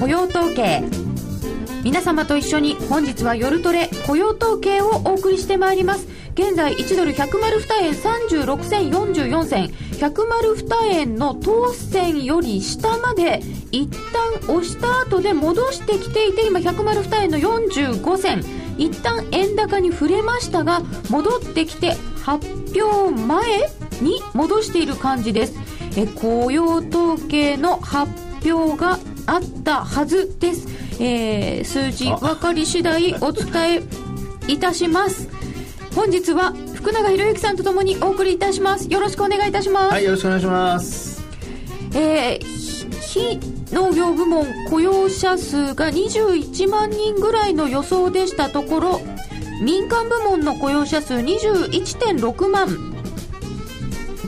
雇用統計。皆様と一緒に本日は夜トレ雇用統計をお送りしてまいります。現在1ドル102円36銭44銭。102円の当選より下まで一旦押した後で戻してきていて今102円の45銭。一旦円高に触れましたが戻ってきて発表前に戻している感じです。え雇用統計の発表があったはずです。えー、数字分かり次第お伝えいたします。本日は福永博之さんとともにお送りいたします。よろしくお願いいたします。はいよろしくお願いします。えー、非農業部門雇用者数が21万人ぐらいの予想でしたところ民間部門の雇用者数21.6万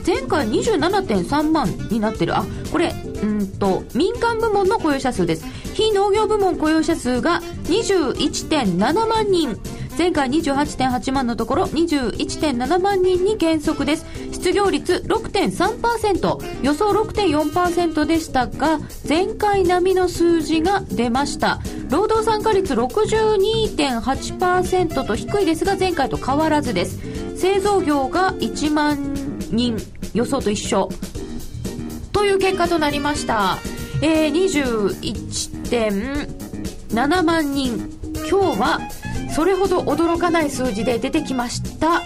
前回27.3万になってる。あこれうんと民間部門の雇用者数です。非農業部門雇用者数が21.7万人。前回28.8万のところ21.7万人に減速です。失業率6.3%予想6.4%でしたが前回並みの数字が出ました。労働参加率62.8%と低いですが前回と変わらずです。製造業が1万人予想と一緒という結果となりました。えー、21.7万人。今日はそれほど驚かない数字で出てきました。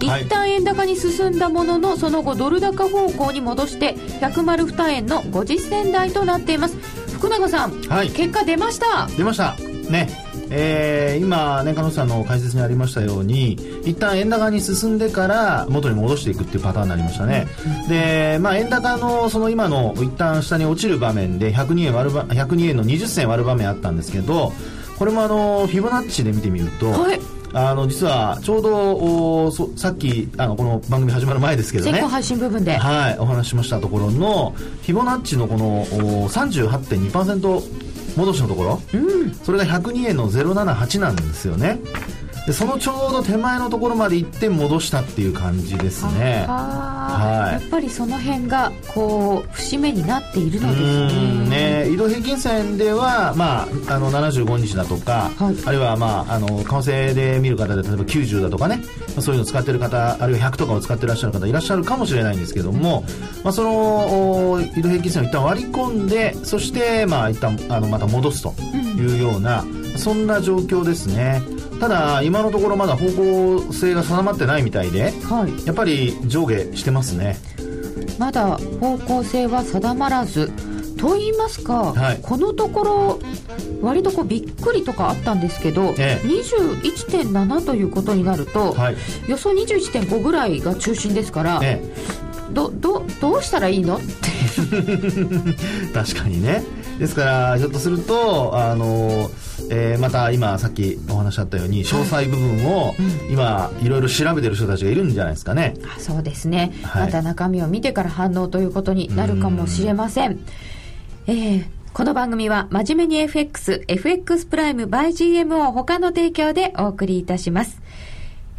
一旦円高に進んだもののその後ドル高方向に戻して102円の50銭台となっています。福永さん、はい、結果出ました。出ました。ねえー、今、年間のさんの解説にありましたように一旦円高に進んでから元に戻していくっていうパターンになりましたね、うん、で、まあ、円高のその今の一旦下に落ちる場面で102円割る102円の20銭割る場面あったんですけどこれもあのフィボナッチで見てみると、はい。あの実はちょうどさっきあのこの番組始まる前ですけどね。先行配信部分で。はいお話ししましたところのフィボナッチのこのお38.2%戻しのところ、うん、それが102円の078なんですよねでそのちょうど手前のところまで行って戻したっていう感じですね。はい、やっぱりその辺がこう節目になっているのですね。ね移動平均線では、まあ、あの75日だとか、はい、あるいは、まあ、あの為替で見る方で例えば90だとかねそういうのを使ってる方あるいは100とかを使ってらっしゃる方いらっしゃるかもしれないんですけども、まあ、その移動平均線を一旦割り込んでそして、まあ、一旦あのまた戻すというような、うん、そんな状況ですね。ただ今のところまだ方向性が定まってないみたいで、はい、やっぱり上下してますね。まだ方向性は定まらずと言いますか、はい、このところ割とこうびっくりとかあったんですけど、ええ、21.7ということになると、はい、予想21.5ぐらいが中心ですから、ええ、どどどうしたらいいの？って 確かにねですからひょっとするとあのーえー、また今さっきお話あったように詳細部分を今いろいろ調べてる人たちがいるんじゃないですかねあそうですね、はい、また中身を見てから反応ということになるかもしれませんんえーこの番組は真面目に FX、FX プライム by GMO 他の提供でお送りいたします。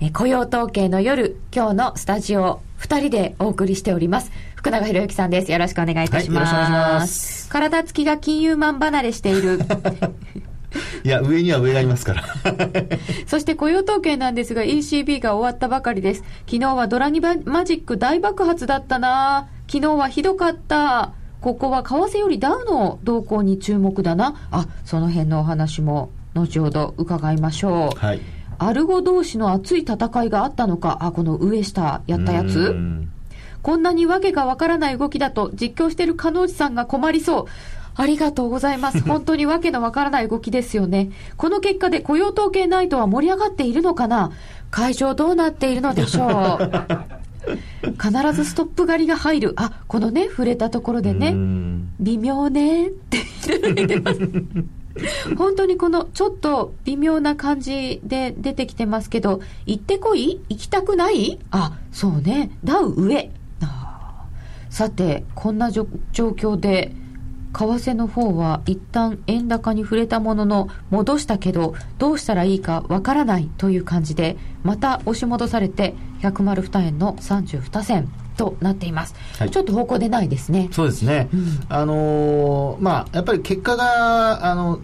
え雇用統計の夜、今日のスタジオ、二人でお送りしております。福永博之さんです。よろしくお願いいたします。はい、よろしくお願いします。体つきが金融マン離れしているいや、上には上がいますから。そして雇用統計なんですが、ECB が終わったばかりです。昨日はドラギマジック大爆発だったな昨日はひどかった。ここは為替よりダウの動向に注目だな。あ、その辺のお話も後ほど伺いましょう。はい。アルゴ同士の熱い戦いがあったのか、あ、この上下やったやつこんなにわけがわからない動きだと実況してる加納内さんが困りそう。ありがとうございます。本当にわけのわからない動きですよね。この結果で雇用統計ナイトは盛り上がっているのかな？会場どうなっているのでしょう 必ずストップ狩りが入る。あ、このね、触れたところでね、微妙ねって言ってます。本当にこのちょっと微妙な感じで出てきてますけど、行ってこい？行きたくない？あ、そうね、ダウ上。さて、こんな状況で、為替の方は一旦円高に触れたものの戻したけどどうしたらいいかわからないという感じでまた押し戻されて102円の32銭となっています、はい、ちょっと方向でないですね。そうですね、うん、あのー、まあやっぱり結果があの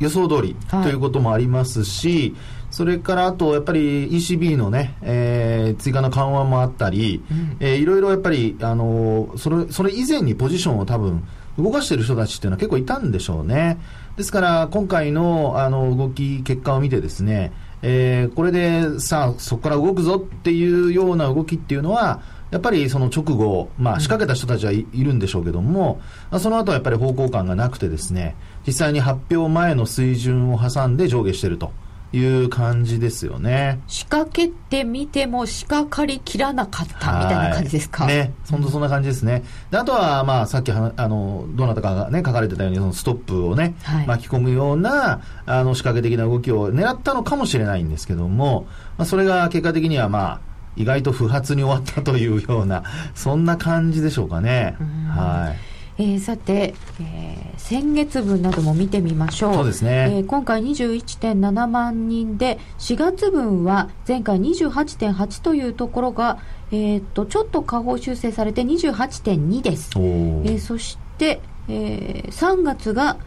予想通りということもありますし、はいそれからあと、やっぱり ECB のね、えー、追加の緩和もあったり、うん、えー、いろいろやっぱり、あのそれ、それ以前にポジションを多分、動かしている人たちっていうのは結構いたんでしょうね。ですから、今回の、あの、動き、結果を見てですね、えー、これでさあ、そこから動くぞっていうような動きっていうのは、やっぱりその直後、まあ、仕掛けた人たちはいるんでしょうけども、うん、その後はやっぱり方向感がなくてですね、実際に発表前の水準を挟んで上下していると。いう感じですよね。仕掛けてみても仕掛かりきらなかったみたいな感じですか？ね、本当そんな感じですね。であとは、まあ、さっきあの、どなたかがね、書かれてたように、そのストップをね、はい、巻き込むような、あの、仕掛け的な動きを狙ったのかもしれないんですけども、まあ、それが結果的には、まあ、意外と不発に終わったというような、そんな感じでしょうかね。はい。えー、さて、えー、先月分なども見てみましょう。そうですね。えー、今回21.7万人で、4月分は前回28.8というところが、えー、っと、ちょっと下方修正されて28.2です。えー、そして、えー、3月が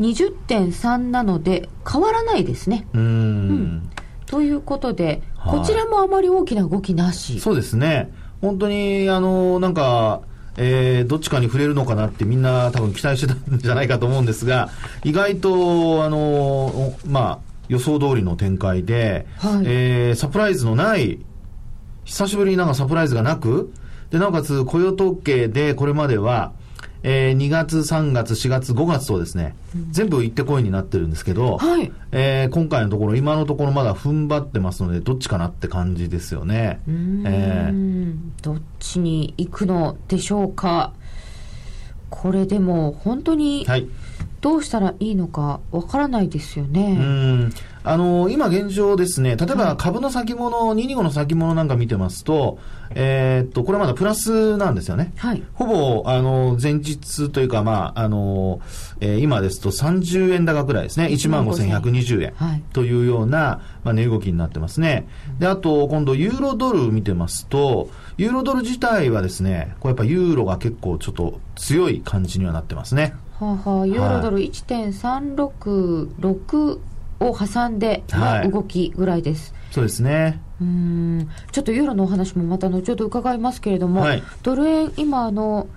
20.3なので、変わらないですね。うんうん、ということで、こちらもあまり大きな動きなし。そうですね。本当に、あの、なんか、えー、どっちかに触れるのかなってみんな多分期待してたんじゃないかと思うんですが、意外と、あの、まあ、予想通りの展開で、はい、えー、サプライズのない、久しぶりになんかサプライズがなく、で、なおかつ雇用統計でこれまでは、えー、2月、3月、4月、5月とですね、うん、全部行ってこいになってるんですけど、はい、えー、今回のところ、今のところまだ踏ん張ってますので、どっちかなって感じですよね。えー、どっちに行くのでしょうか。これでも本当に、はいどうしたらいいのかわからないですよね。うんあの今現状ですね、例えば株の先物、はい、225の先物なんか見てますと、えー、っと、これまだプラスなんですよね。はい。ほぼ、あの、前日というか、まあ、あの、えー、今ですと30円高ぐらいですね。15,120円というような、まあ、値動きになってますね。で、あと、今度、ユーロドル見てますと、ユーロドル自体はですね、これやっぱユーロが結構ちょっと強い感じにはなってますね。はあはあ、ユーロドル1.366を挟んでの動きぐらいです。はい、そうですね。うん。ちょっとユーロのお話もまた後ほど伺いますけれども、はい、ドル円、今あの、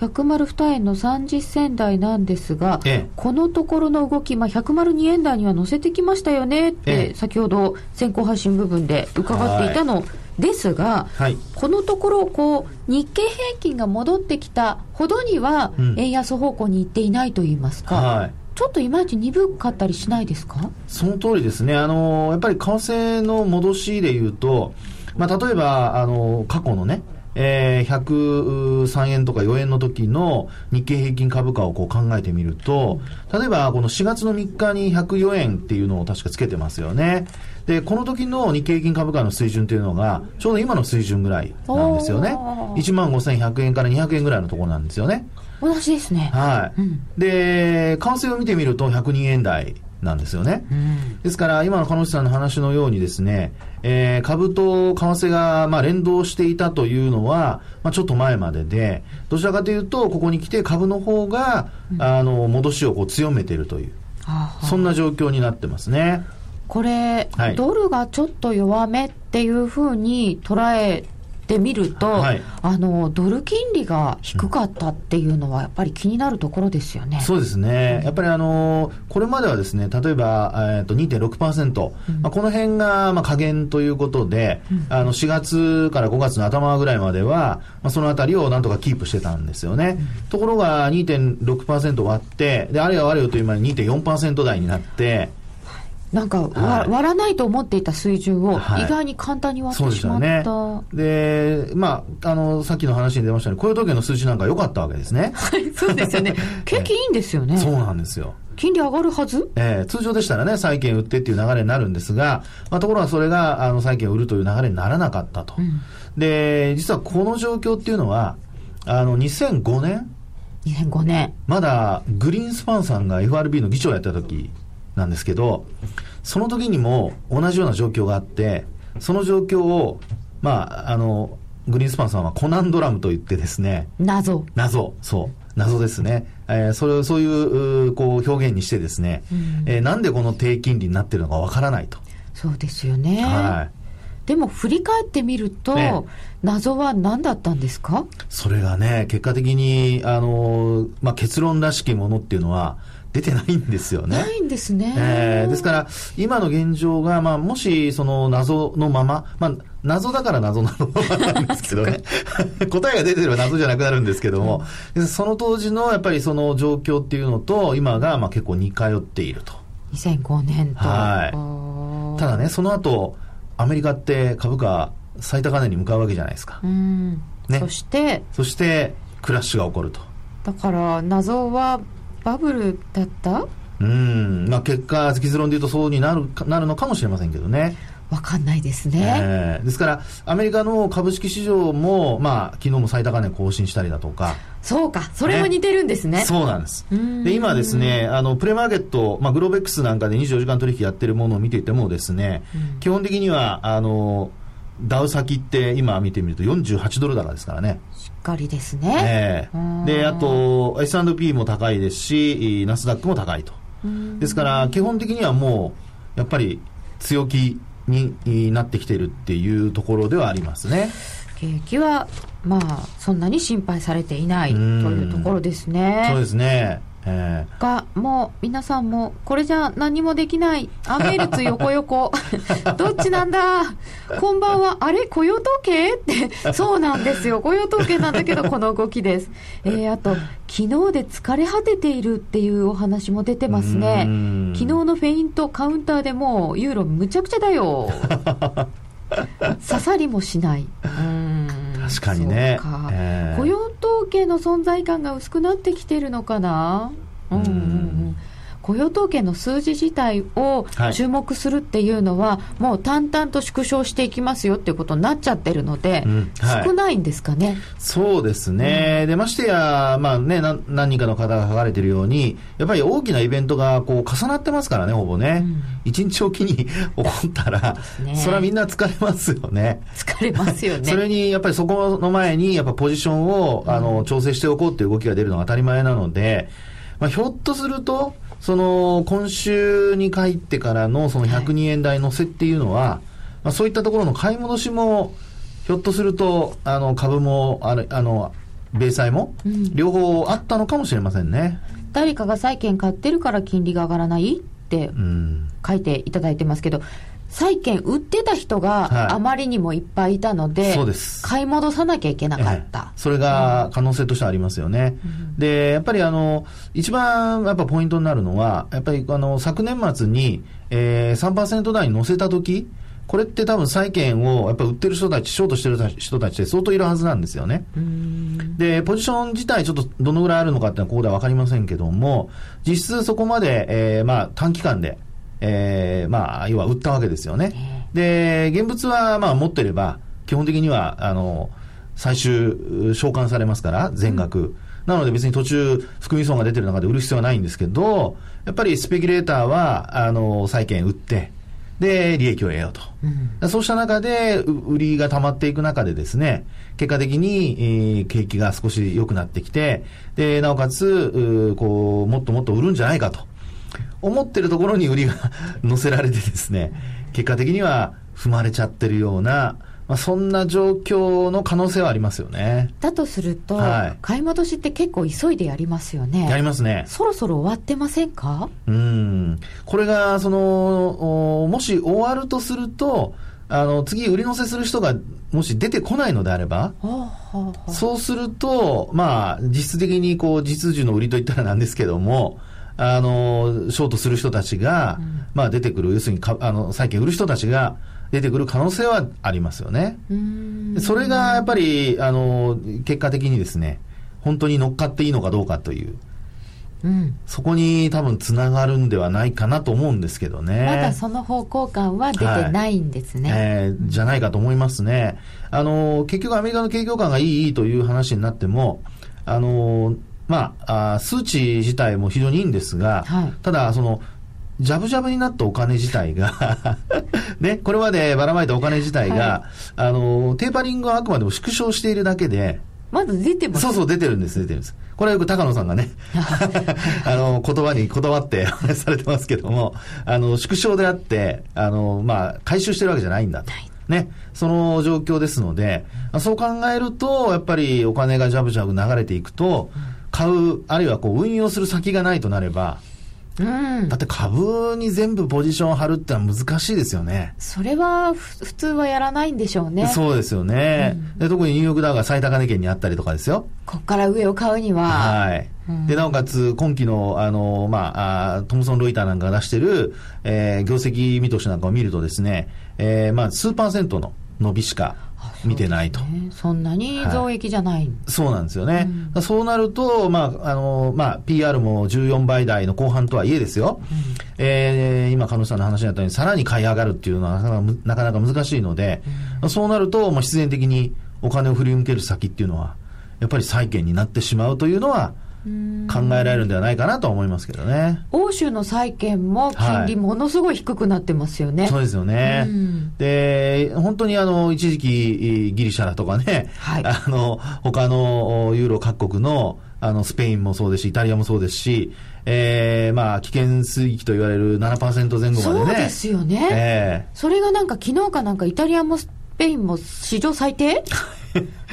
102円の30銭台なんですが、ええ、このところの動き、まあ、102円台には乗せてきましたよねって、え、先ほど先行配信部分で伺っていたのですが、はい、このところこう日経平均が戻ってきたほどには、円安方向に行っていないといいますか、はい、ちょっといまいち鈍かったりしないですか？その通りですね、あのやっぱり為替の戻しでいうと、まあ、例えばあの過去のね、えー、103円とか4円の時の日経平均株価をこう考えてみると、例えばこの4月の3日に104円っていうのを確かつけてますよね。で、この時の日経平均株価の水準というのが、ちょうど今の水準ぐらいなんですよね。1万5100円から200円ぐらいのところなんですよね。同じですね。はい。うん、で、為替を見てみると102円台なんですよね。うん、ですから、今の鹿野さんの話のようにですね、えー、株と為替が、まあ、連動していたというのは、まあ、ちょっと前までで、どちらかというと、ここに来て株の方が、うん、あの、戻しをこう強めているという、そんな状況になってますね。これ、はい、ドルがちょっと弱めっていうふうに捉えってみると、はい、あのドル金利が低かったっていうのは、やっぱり気になるところですよね。そうですね、やっぱりあのこれまではですね例えば、えー、と2.6%、うん、まあ、この辺がまあ下限ということで、うん、あの4月から5月の頭ぐらいまでは、まあ、そのあたりをなんとかキープしてたんですよね。うん、ところが2.6%割って、であれよあれよという間に2.4%台になって、なんか、はい、割らないと思っていた水準を意外に簡単に割ってしまった、はい、で、ね、まあ、あのさっきの話に出ましたように雇用統計の数字なんか良かったわけですね。はいそうですよね。景気いいんですよね。そうなんですよ。金利上がるはず、えー、通常でしたらね、債券売ってっていう流れになるんですが、まあ、ところがそれがあの債券を売るという流れにならなかったと、うん、で実はこの状況っていうのは、あの2005年、2005年。まだグリーンスパンさんが FRB の議長をやった時なんですけど、その時にも同じような状況があって、その状況を、まあ、あの、グリーンスパンさんはコナンドラムと言ってですね、謎。謎、そう。謎ですね。えー、それをそういう、こう、表現にしてですね、えーなんでこの低金利になってるのかわからないと。そうですよね。はい。でも振り返ってみると、ね謎は何だったんですか？それがね、結果的に、あのーまあ、結論らしきものっていうのは出てないんですよね。ないんですね。えーですから、今の現状が、まあ、もし、その謎のまま、まあ、謎だから謎なのなんですけどね。答えが出てれば謎じゃなくなるんですけども、でその当時のやっぱりその状況っていうのと、今が、まあ、結構似通っていると。2005年と。はいただね、その後、アメリカって株価最高値に向かうわけじゃないですかう。ん。ねそして、そして、クラッシュが起こると。だから謎はバブルだった？うん。まあ、結果、結論で言うとそうになるか、なるのかもしれませんけどね。わかんないですね。えーですから、アメリカの株式市場も、まあ、昨日も最高値更新したりだとか、そうか、それも似てるんですね。そうなんですん。で、今ですね、あの、プレマーケット、まあ、グローベックスなんかで24時間取引やってるものを見ていてもですね、基本的には、あの、ダウ先って今見てみると48ドル高ですからね。しっかりですね。で、あと、S&P も高いですし、ナスダックも高いと。ですから、基本的にはもう、やっぱり強気になってきてるっていうところではありますね。景気は、まあ、そんなに心配されていないとうんいうところですね。そうですね。が、もう、皆さんも、これじゃ何もできない。アメールツ横横。どっちなんだ？こんばんは。あれ？雇用統計？って。そうなんですよ。雇用統計なんだけど、この動きです。えー、あと、昨日で疲れ果てているっていうお話も出てますね。昨日のフェイント、カウンターでもう、ユーロむちゃくちゃだよ。刺さりもしない。うん確かにね。か。えー雇用統計の存在感が薄くなってきてるのかな、うんうんううんん、雇用統計の数字自体をはい注目するっていうのは、もう淡々と縮小していきますよっていうことになっちゃってるので、うんはい少ないんですかね？そうですね。で、ましてや、まあね、な何人かの方が書かれているように、やっぱり大きなイベントがこう重なってますからね、ほぼね。一、日おきに 起こったら、ねそれはみんな疲れますよね。疲れますよね。それに、やっぱりそこの前に、やっぱポジションを、あの、調整しておこうっていう動きが出るのが当たり前なので、まあ、ひょっとすると、その、今週に入ってからの、その102円台乗せっていうのは、まあ、そういったところの買い戻しも、ひょっとすると、あの、株も、あれ、あの、米債も、両方あったのかもしれませんね。誰かが債券買ってるから金利が上がらないってうん。書いていただいてますけど、債券売ってた人はいがあまりにもいっぱいいたので、そうです買い戻さなきゃいけなかっええた。それが可能性としてはありますよね。で、やっぱりあの、一番やっぱポイントになるのは、やっぱりあの、昨年末に、えー、3%台に乗せたとき、これって多分債券をやっぱ売ってる人たち、ショートしてる人たちって相当いるはずなんですよね。で、ポジション自体ちょっとどのぐらいあるのかっていうのはここではわかりませんけども、実質そこまで、えー、まあ短期間で、えー、まあ、要は売ったわけですよね。で、現物はまあ持ってれば、基本的には、あの、最終償還されますから、全額。なので別に途中、含み損が出てる中で売る必要はないんですけど、やっぱりスペキュレーターは、あの、債券売って、で、利益を得ようと。そうした中で、う売りが溜まっていく中でですね、結果的に、えー景気が少し良くなってきて、で、なおかつ、こう、もっともっと売るんじゃないかと。思ってるところに売りが 乗せられてですね、結果的には踏まれちゃってるような、まあ、そんな状況の可能性はありますよね。だとすると、はい買い戻しって結構急いでやりますよね。やりますね。そろそろ終わってませんか？うん。これが、その、おもし終わるとすると、あの、次売り乗せする人がもし出てこないのであれば、そうすると、まあ、実質的にこう、実需の売りといったらなんですけども、あの、ショートする人たちが、まあ出てくる、要するにか、あの、債券売る人たちが出てくる可能性はありますよね。それがやっぱり、あの、結果的にですね、本当に乗っかっていいのかどうかという、うんそこに多分つながるんではないかなと思うんですけどね。まだその方向感は出てないんですね。えーじゃないかと思いますね。あの、結局アメリカの景況感がいいいいという話になっても、あの、まあ、あ数値自体も非常にいいんですが、はい。ただ、その、ジャブジャブになったお金自体が ね、これまでばらまいたお金自体が、はい、あの、テーパリングはあくまでも縮小しているだけで、まだ出てます。そうそう、出てるんです、出てるんです。これはよく高野さんがね、あの、言葉にこだわってお 話されてますけども、あの、縮小であって、あの、まあ、回収してるわけじゃないんだと。はい。ね、その状況ですので、そう考えると、やっぱりお金がジャブジャブ流れていくと、買う、あるいはこう運用する先がないとなれば、うん、だって株に全部ポジションを張るってのは難しいですよね。それは普通はやらないんでしょうね。そうですよね。うん、で特にニューヨークダウが最高値圏にあったりとかですよ。ここから上を買うには。はい。うん、で、なおかつ、今期の、あの、まあ、あトムソン・ロイターなんかが出してる、えー、業績見通しなんかを見るとですね、えー、まあ、数パーセントの伸びしか見てないと。そ、ね,、んなに増益じゃない、はい、そうなんですよね。うん、そうなると、まあ、あの、まあ、PR も14倍台の後半とはいえですよ。うん、えー、今、鹿野さんの話にあったように、さらに買い上がるっていうのはなかなか難しいので、うん、そうなると、まあ、必然的にお金を振り向ける先っていうのは、やっぱり債券になってしまうというのは、考えられるんではないかなと思いますけどね。欧州の債券も金利ものすごい低くなってますよね。はい、そうですよね。で、本当にあの、一時期ギリシャだとかね、はい、あの、他のユーロ各国の、あの、スペインもそうですし、イタリアもそうですし、えー、まあ、危険水域と言われる7%前後までね。そうですよね。えー、それがなんか昨日かなんかイタリアもスペインも史上最低？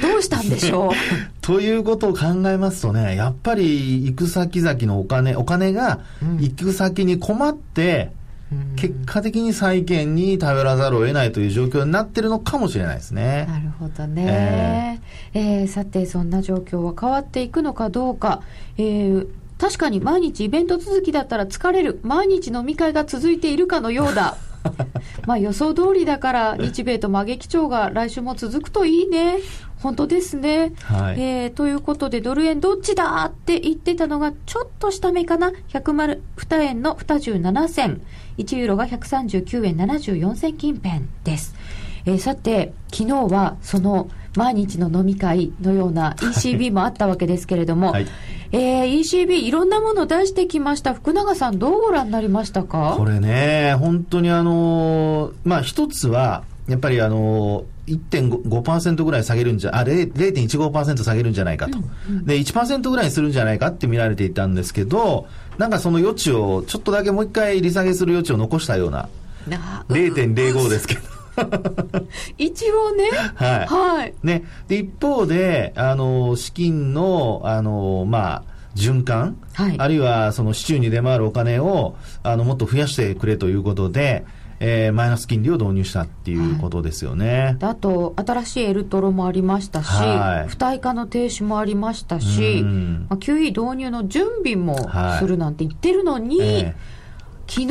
ど うしたんでしょう？ということを考えますとね、やっぱり行く先々のお金、お金が行く先に困って、うん、結果的に債券に頼らざるを得ないという状況になってるのかもしれないですね。なるほどね。えー、えー、さて、そんな状況は変わっていくのかどうか。えー確かに毎日イベント続きだったら疲れる。毎日飲み会が続いているかのようだ。まあ予想通りだから、日米と真劇調が来週も続くといいね。本当ですね。はい、えー、ということで、ドル円どっちだって言ってたのが、ちょっと下目かな？102円の27銭。1ユーロが139円74銭近辺です。えー、さて、昨日はその毎日の飲み会のような ECB もあったわけですけれども、はい、えー、ECB いろんなものを出してきました。福永さんどうご覧になりましたか？これね、本当にあのー、まあ一つは、やっぱりあのー、1.5%ぐらい下げるんじゃ、あ、0.15%下げるんじゃないかと。で、1%ぐらいにするんじゃないかって見られていたんですけど、なんかその余地を、ちょっとだけもう一回利下げする余地を残したような、0.05ですけど。一応ね。はい。はい。ね。で、一方で、あの、資金の、あの、まあ、循環、はい、あるいはその市中に出回るお金をあのもっと増やしてくれということで、えー、マイナス金利を導入したっていうことですよね。はい、あと、新しいエルトロもありましたし、はい、付帯化の停止もありましたし、まあ、QE 導入の準備もするなんて言ってるのに、はいえ。ー、昨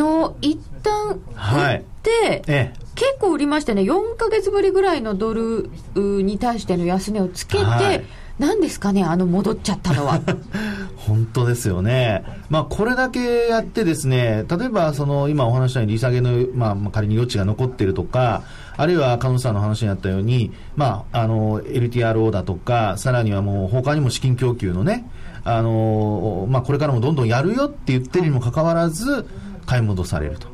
日一旦売って、えー、結構売りましてね、4か月ぶりぐらいのドルに対しての安値をつけて、はい、なんですかね、あの戻っちゃったのは。本当ですよね。まあ、これだけやってですね、例えば、その、今お話したように利下げの、まあ、仮に余地が残ってるとか、あるいは、カノさんの話にあったように、まあ、あの、LTRO だとか、さらにはもう、他にも資金供給のね、あの、まあ、これからもどんどんやるよって言ってるにもかかわらず、買い戻されると。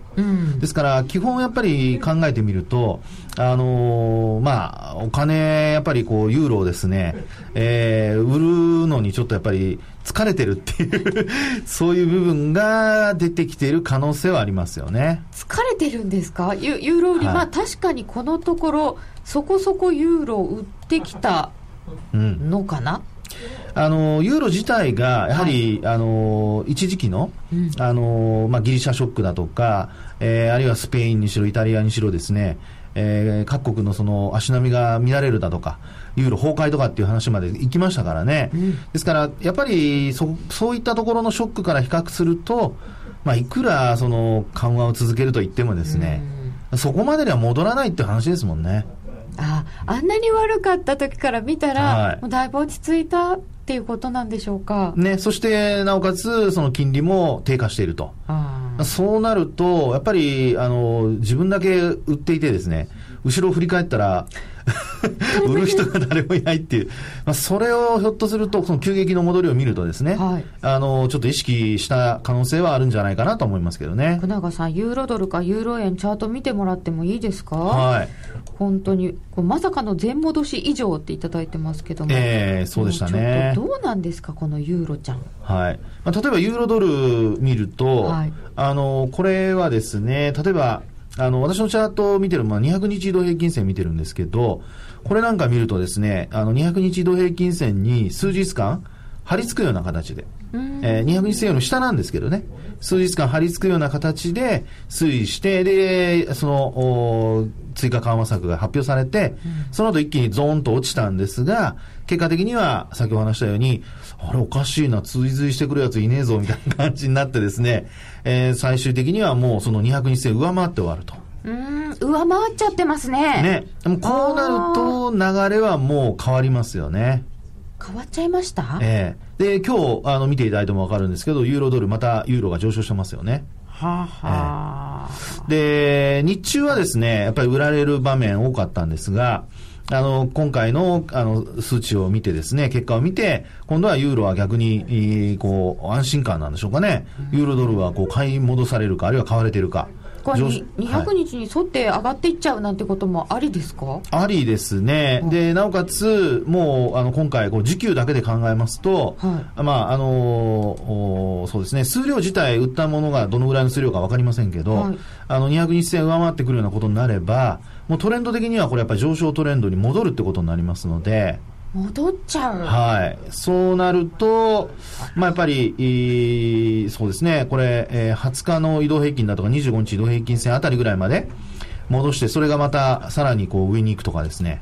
ですから、基本やっぱり考えてみると、あのー、まあ、お金、やっぱりこう、ユーロをですね、えー、売るのにちょっとやっぱり疲れてるっていう そういう部分が出てきている可能性はありますよね。疲れてるんですか？ユユーロ売り、はい、まあ確かにこのところ、そこそこユーロ売ってきたのかな、うんあのユーロ自体がやはり、はい、あの一時期のうん、あのまあ、ギリシャショックだとか、えー、あるいはスペインにしろイタリアにしろですね、えー、各国のその足並みが乱れるだとか、ユーロ崩壊とかっていう話まで行きましたからね、うん、ですからやっぱりそそういったところのショックから比較すると、まあ、いくらその緩和を続けると言ってもですね、うん、そこまでには戻らないって話ですもんね。ああんなに悪かった時から見たら、はい、もうだいぶ落ち着いたっていうことなんでしょうか？ね、そしてなおかつ、その金利も低下していると。そうなると、やっぱりあの自分だけ売っていてですね、後ろを振り返ったら、売る人が誰もいないっていう、まあ、それをひょっとすると、その急激の戻りを見るとですね、はい、あのちょっと意識した可能性はあるんじゃないかなと思いますけどね。福永さん、ユーロドルかユーロ円、チャート見てもらってもいいですか、はい、本当に、まさかの全戻し以上っていただいてますけども、えー、そうでしたね。どうなんですか、このユーロちゃん。はい。まあ、例えばユーロドル見ると、はい、あのこれはですね、例えば、あの、私のチャートを見てる、まあ、200日移動平均線見てるんですけど、これなんか見るとですね、あの、200日移動平均線に数日間、張り付くような形で、えー、200日線より下なんですけどね、数日間張り付くような形で推移して、で、その、追加緩和策が発表されて、その後一気にゾーンと落ちたんですが、結果的には、先ほど話したように、あれおかしいな、追随してくるやついねえぞ、みたいな感じになってですね、えー、最終的にはもうその200日線上回って終わると。うん、上回っちゃってますね。ね。でもこうなると流れはもう変わりますよね。変わっちゃいました？ええー、で、今日、あの、見ていただいてもわかるんですけど、ユーロドル、またユーロが上昇してますよね。はあ、はあ、えー、で、日中はですね、やっぱり売られる場面多かったんですが、あの、今回の、あの、数値を見てですね、結果を見て、今度はユーロは逆に、こう、安心感なんでしょうかね。ユーロドルは、こう、買い戻されるか、あるいは買われているか。これ200日に沿って上がっていっちゃうなんてこともありですか？ありですね、でなおかつ、もうあの今回、時給だけで考えますと、はい、まああのそうですね、数量自体、売ったものがどのぐらいの数量か分かりませんけど、はい、あの200日線上回ってくるようなことになれば、もうトレンド的にはこれやっぱり上昇トレンドに戻るってことになりますので、戻っちゃうはい。そうなると、まあ、やっぱり、そうですね、これ、えー、20日の移動平均だとか25日移動平均線あたりぐらいまで戻して、それがまたさらにこう上に行くとかですね。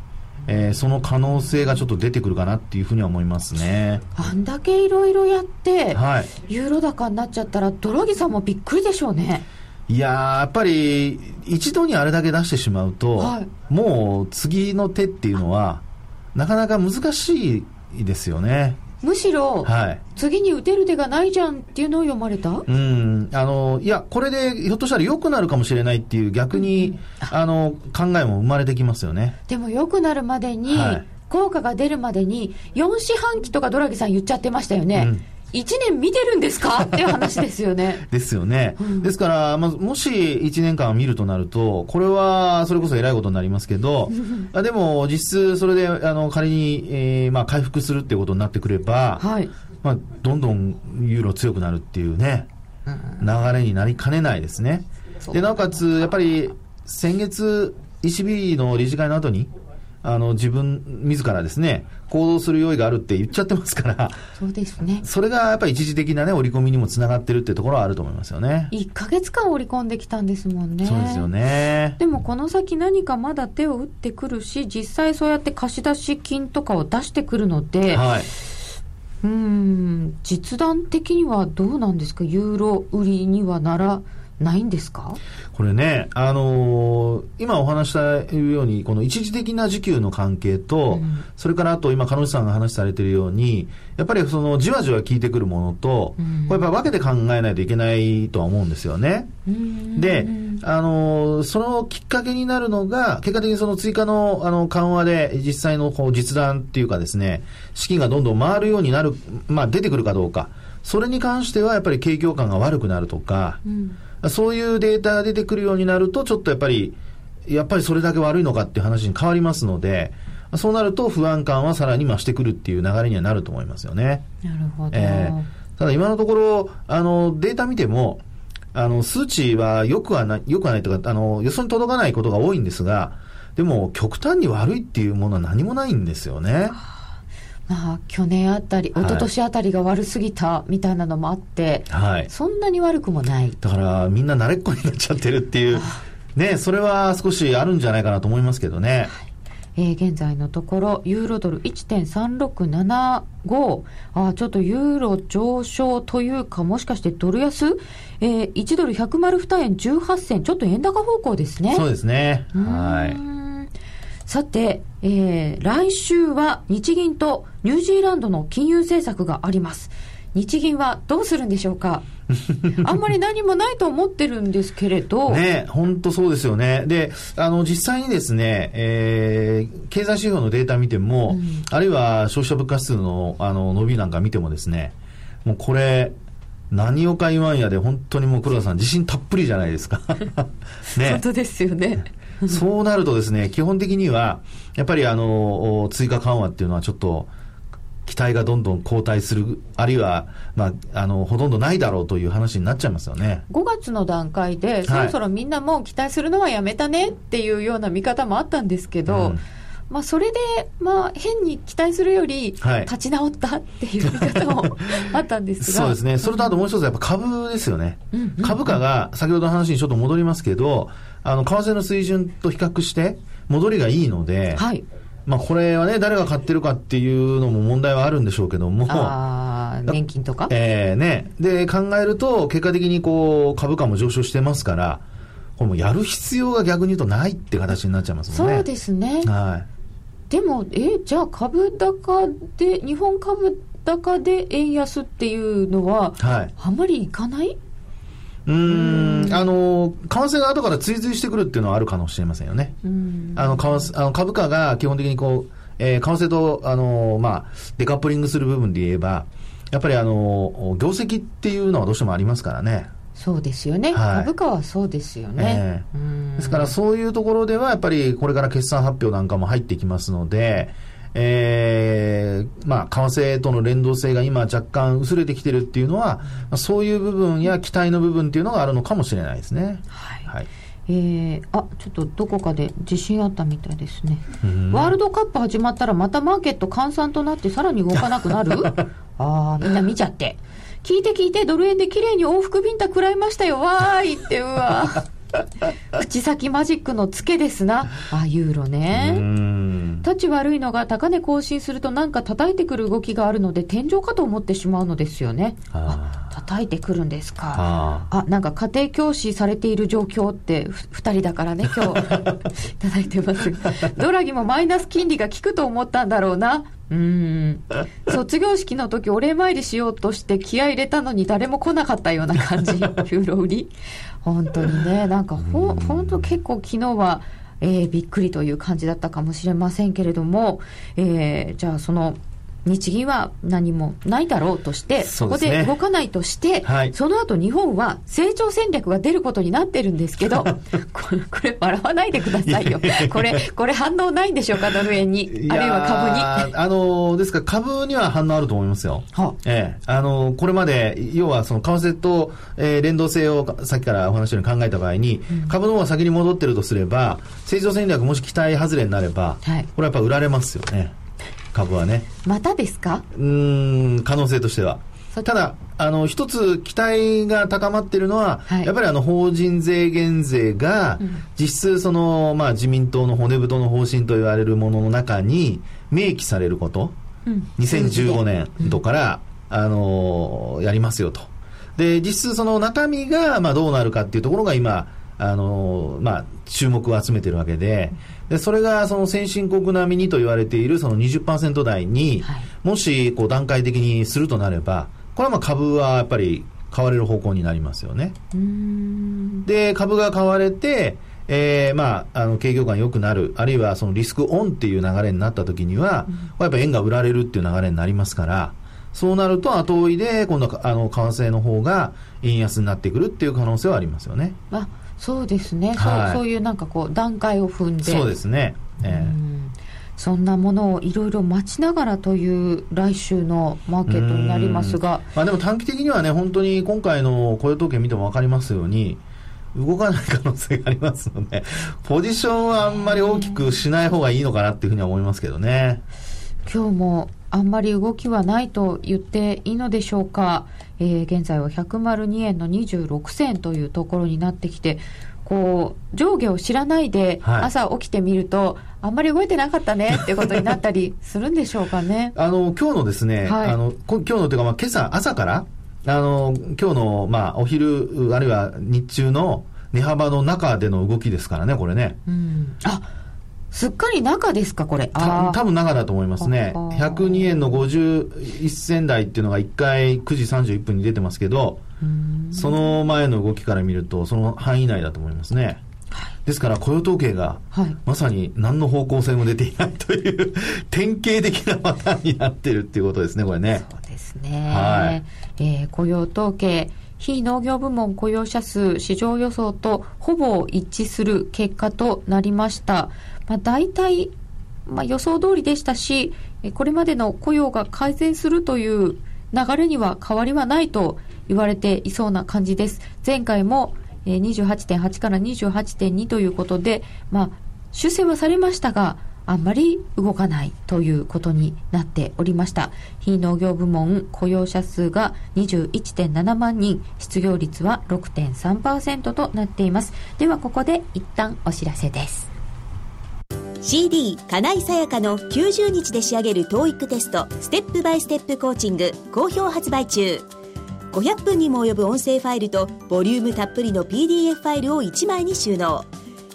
えー、その可能性がちょっと出てくるかなっていうふうには思いますね。あんだけいろいろやって、はい、ユーロ高になっちゃったら、ドラギさんもびっくりでしょうね。いややっぱり一度にあれだけ出してしまうと、はい、もう次の手っていうのは、なかなか難しいですよね。むしろ、はい、次に打てる手がないじゃんっていうのを読まれた？うん。あのいや、これでひょっとしたら良くなるかもしれないっていう、逆に、うん、あの考えも生まれてきますよね。でも良くなるまでに、はい、効果が出るまでに、4四半期とかドラギさん言っちゃってましたよね。うん1年見てるんですか？っていう話ですよね。ですよね。うん、ですから、まあ、もし1年間見るとなると、これはそれこそ偉いことになりますけど、あでも実質それであの仮に、えーまあ、回復するっていうことになってくれば、はい、まあ、どんどんユーロ強くなるっていうね、流れになりかねないですね。でなおかつ、やっぱり先月、ECB の理事会の後に、あの自分自らですね行動する用意があるって言っちゃってますからそうですね。それがやっぱり一時的なね織り込みにもつながってるってところはあると思いますよね。1か月間織り込んできたんですもんね。そうですよね。でもこの先何かまだ手を打ってくるし実際そうやって貸し出し金とかを出してくるので、はい。うん実弾的にはどうなんですか？ユーロ売りにはならないんですか？これね、あのー、今お話したように、この一時的な需給の関係と、うん、それからあと今、彼女さんが話されているように、やっぱりそのじわじわ効いてくるものと、うん、これやっぱ分けて考えないといけないとは思うんですよね。うん、で、あのー、そのきっかけになるのが、結果的にその追加のあの緩和で実際のこう実弾っていうかですね、資金がどんどん回るようになる、まあ出てくるかどうか。それに関してはやっぱり景況感が悪くなるとか、うんそういうデータが出てくるようになると、ちょっとやっぱり、やっぱりそれだけ悪いのかっていう話に変わりますので、そうなると不安感はさらに増してくるっていう流れにはなると思いますよね。なるほど。えー、ただ今のところ、あの、データ見ても、あの、数値は良くはない、良くはないとか、あの、予想に届かないことが多いんですが、でも、極端に悪いっていうものは何もないんですよね。まあ、去年あたり、一昨年あたりが悪すぎたみたいなのもあって、はい、そんなに悪くもない。だから、みんな慣れっこになっちゃってるっていう、ね、それは少しあるんじゃないかなと思いますけどね。はいえー、現在のところ、ユーロドル1.3675、あちょっとユーロ上昇というか、もしかしてドル安、えー、1ドル102円18銭、ちょっと円高方向ですね。そうですね。はい。さて、えー、来週は日銀とニュージーランドの金融政策があります。日銀はどうするんでしょうか？あんまり何もないと思ってるんですけれど。ね、本当そうですよね。で、あの、実際にですね、えー、経済指標のデータ見ても、うん、あるいは消費者物価指数のあの伸びなんか見てもですね、もうこれ、何をか言わんやで、本当にもう黒田さん、自信たっぷりじゃないですか。ね。本当ですよね。そうなるとですね、基本的には、やっぱりあの、追加緩和っていうのはちょっと、期待がどんどん後退する、あるいは、まあ、あの、ほとんどないだろうという話になっちゃいますよね。5月の段階で、そろそろみんなもう期待するのはやめたねっていうような見方もあったんですけど、うん。まあ、それで、まあ、変に期待するより、立ち直ったっていう見方もあったんですが、そうですね、それとあともう一つ、やっぱ株ですよね、うんうんうん、株価が先ほどの話にちょっと戻りますけど、あの為替の水準と比較して、戻りがいいので、はい、まあ、これはね、誰が買ってるかっていうのも問題はあるんでしょうけども、あ年金とか？ええー、ね、で考えると、結果的にこう株価も上昇してますから、これもやる必要が逆に言うとないって形になっちゃいますもんね。そうですね。はい。でも、え、じゃあ株高で、日本株高で円安っていうのは、はい、あんまりいかない？うん、あの、為替が後から追随してくるっていうのはあるかもしれませんよね。あの、為替、あの株価が基本的にこう、えー、為替と、あの、まあ、デカップリングする部分で言えば、やっぱりあの、業績っていうのはどうしてもありますからね。そうですよね、はい、株価はそうですよね、えー、ですからそういうところではやっぱりこれから決算発表なんかも入ってきますので、えー、まあ、為替との連動性が今若干薄れてきてるっていうのは、まあ、そういう部分や期待の部分っていうのがあるのかもしれないですね。はい。はい、えー、あちょっとどこかで自信あったみたいですね、ワールドカップ始まったらまたマーケット閑散となってさらに動かなくなる？ああみんな見ちゃって聞いて聞いて、ドル円で綺麗に往復ビンタ食らいましたよ、わーいって、うわ。口先マジックのツケですな。あ、ユーロね。立ち悪いのが高値更新するとなんか叩いてくる動きがあるので天井かと思ってしまうのですよね。あ叩いてくるんですか。あなんか家庭教師されている状況って2人だからね、今日いただいてます。ドラギもマイナス金利が効くと思ったんだろうな。うん。卒業式の時お礼参りしようとして気合入れたのに誰も来なかったような感じ。ユーロ売り。本当にね、なんかほ、本当結構昨日は、えー、びっくりという感じだったかもしれませんけれども、えー、じゃあその、日銀は何もないだろうとして、そこで動かないとして、はい、その後日本は成長戦略が出ることになってるんですけど、これ、これ笑わないでくださいよ。これ、これ反応ないんでしょうか、ドル円に。あるいは株に。あの、ですから株には反応あると思いますよ。はええ、あの、これまで、要はその為替と、えー、連動性をさっきからお話のように考えた場合に、うん、株の方が先に戻ってるとすれば、成長戦略もし期待外れになれば、はい、これはやっぱ売られますよね。株はね。またですか？うん、可能性としては。ただ、あの、一つ期待が高まっているのは、はい、やっぱりあの、法人税減税が、実質その、まあ、自民党の骨太の方針と言われるものの中に、明記されること、うん、2015年度から、うん、あの、やりますよと。で、実質その中身が、まあ、どうなるかっていうところが今、あの、まあ、注目を集めてるわけで、で、それがその先進国並みにと言われているその20%台に、はい、もしこう段階的にするとなれば、これはまあ株はやっぱり買われる方向になりますよね。で、株が買われて、えー、まあ、あの、景況感良くなる、あるいはそのリスクオンっていう流れになった時には、うん、やっぱ円が売られるっていう流れになりますから、そうなると後追いで、今度はあの、為替の方が円安になってくるっていう可能性はありますよね。あそうですね、はい、そうそういうなんかこう段階を踏んで。そうですね、えー、そんなものをいろいろ待ちながらという来週のマーケットになりますが、まあ、でも短期的にはね本当に今回の雇用統計見ても分かりますように動かない可能性がありますのでポジションはあんまり大きくしない方がいいのかなっていうふうには思いますけどね。今日もあんまり動きはないと言っていいのでしょうか、えー、現在は102円の26銭というところになってきてこう上下を知らないで朝起きてみると、はい、あんまり動いてなかったねっていうことになったりするんでしょうかね。あの今日のですね、はい、あの今日のというか、まあ、今朝朝からあの今日の、まあ、お昼あるいは日中の値幅の中での動きですからねこれね。うん、あすっかり中ですか、これ？た多分中だと思いますね。102円の51銭台っていうのが1回9時31分に出てますけど、その前の動きから見ると、その範囲内だと思いますね。ですから雇用統計が、まさに何の方向性も出ていないという 典型的なパターンになってるっていうことですね、これね。そうですね。はい。えー、雇用統計、非農業部門雇用者数市場予想とほぼ一致する結果となりました。まあ、大体、まあ、予想通りでしたし、これまでの雇用が改善するという流れには変わりはないと言われていそうな感じです。前回も28.8から28.2ということで、まあ、修正はされましたが、あんまり動かないということになっておりました。非農業部門雇用者数が21.7万人、失業率は6.3%となっています。ではここで一旦お知らせです。CD 金井さやかの90日で仕上げる TOEIC テストステップバイステップコーチング好評発売中500分にも及ぶ音声ファイルとボリュームたっぷりの PDF ファイルを1枚に収納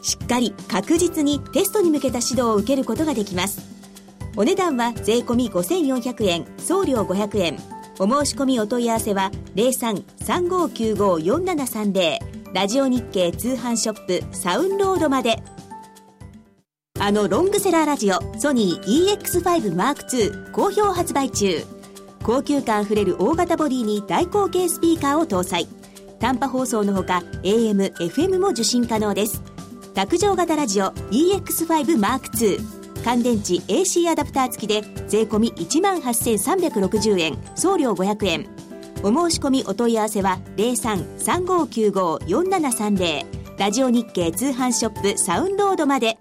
しっかり確実にテストに向けた指導を受けることができます。お値段は税込5400円送料500円。お申し込みお問い合わせは0335954730ラジオ日経通販ショップサウンロードまで。あのロングセラーラジオソニー EX5M2 好評発売中。高級感あふれる大型ボディに大口径スピーカーを搭載。短波放送のほか AM、FM も受信可能です。卓上型ラジオ EX5M2 乾電池 AC アダプター付きで税込1万8360円。送料500円。お申し込みお問い合わせは0335954730ラジオ日経通販ショップサウンロードまで。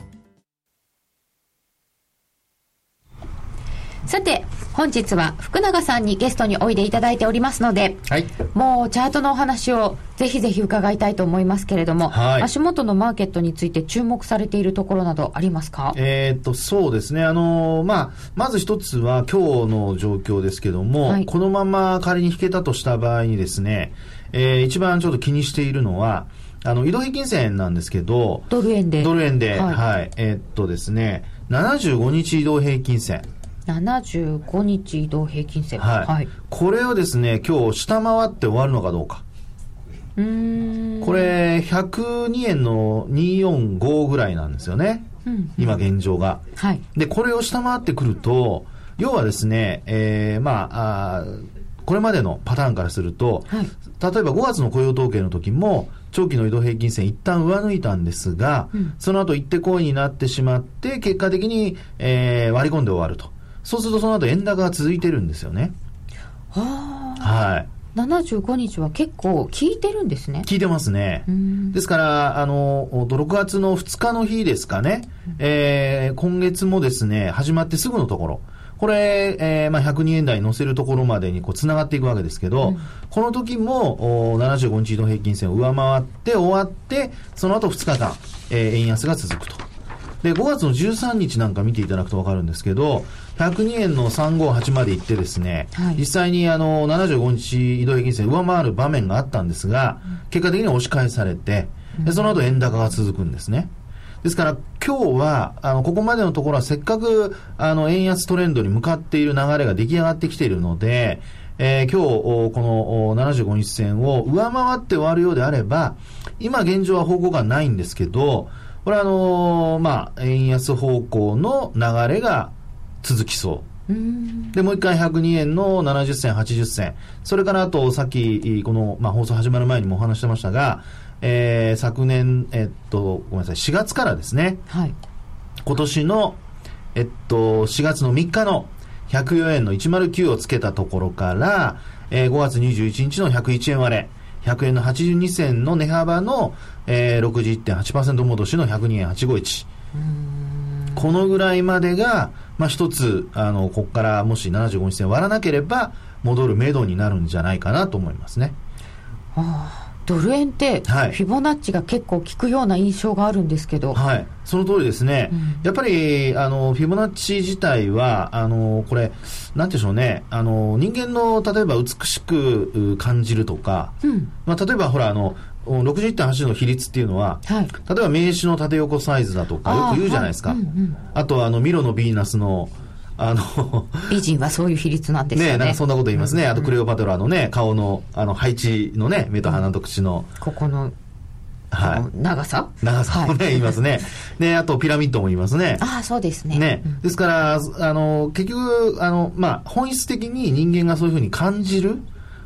さて本日は福永さんにゲストにおいでいただいておりますので、はい、もうチャートのお話をぜひぜひ伺いたいと思いますけれども、はい、足元のマーケットについて注目されているところなどありますか？えっと、そうですね。あの、まあ、まず一つは今日の状況ですけども、はい、このまま仮に引けたとした場合にですね、えー、一番ちょっと気にしているのは、あの、移動平均線なんですけど、ドル円で。ドル円で、はい、はい、えー、っとですね、75日移動平均線。75日移動平均線、はい、はい、これをですね今日下回って終わるのかどうか。うん。これ102円の245ぐらいなんですよね、うん、今現状が、はい、でこれを下回ってくると要はですね、えー、まああこれまでのパターンからすると、はい、例えば5月の雇用統計の時も長期の移動平均線一旦上抜いたんですが、うん、その後一手こいになってしまって結果的に、えー、割り込んで終わるとそうするとその後円高が続いてるんですよね。はあ。はい。75日は結構効いてるんですね。効いてますね。ですから、あの、6月の2日の日ですかね、うん、えー、今月もですね、始まってすぐのところ、これ、えー、まあ、102円台に乗せるところまでにこう繋がっていくわけですけど、うん、この時もお75日移動平均線を上回って終わって、その後2日間、えー、円安が続くと。で、5月の13日なんか見ていただくと分かるんですけど、102円の358まで行ってですね、はい、実際にあの75日移動平均線上回る場面があったんですが、結果的には押し返されて、でその後円高が続くんですね。ですから今日は、あの、ここまでのところはせっかく、あの、円安トレンドに向かっている流れが出来上がってきているので、えー、今日、この75日線を上回って終わるようであれば、今現状は方向がないんですけど、これはあのー、まあ、円安方向の流れが続きそう。で、もう一回102円の70銭、80銭。それからあと、さっき、この、まあ、放送始まる前にもお話してましたが、えー、昨年、えっと、ごめんなさい、4月からですね。はい。今年の、えっと、4月の3日の104円の109をつけたところから、えー、5月21日の101円割れ。100円の82銭の値幅の、えー、61.8%戻しの102円851。このぐらいまでが、まあ、一つ、あの、ここからもし75日線割らなければ、戻るめどになるんじゃないかなと思いますね。ああ。ドル円って、フィボナッチが結構効くような印象があるんですけど、はい、その通りですね、うん、やっぱりあのフィボナッチ自体は、あのこれ、なんでしょうね、あの人間の例えば美しく感じるとか、うん、まあ、例えばほらあの、61.8の比率っていうのは、はい例えば名刺の縦横サイズだとか、よく言うじゃないですか。はいうんうんあとは、あの、ミロのヴィーナスの、あの、美人はそういう比率なんですよね。ねなんかそんなこと言いますね。あと、クレオパトラのね、顔の、あの、配置のね、目と鼻と口の、ここの、はい。長さ？長さもね、はい言いますね。で、あと、ピラミッドも言いますね。ああ、そうですね。ねうん。ですから、あの、結局、あの、まあ、本質的に人間がそういうふうに感じる。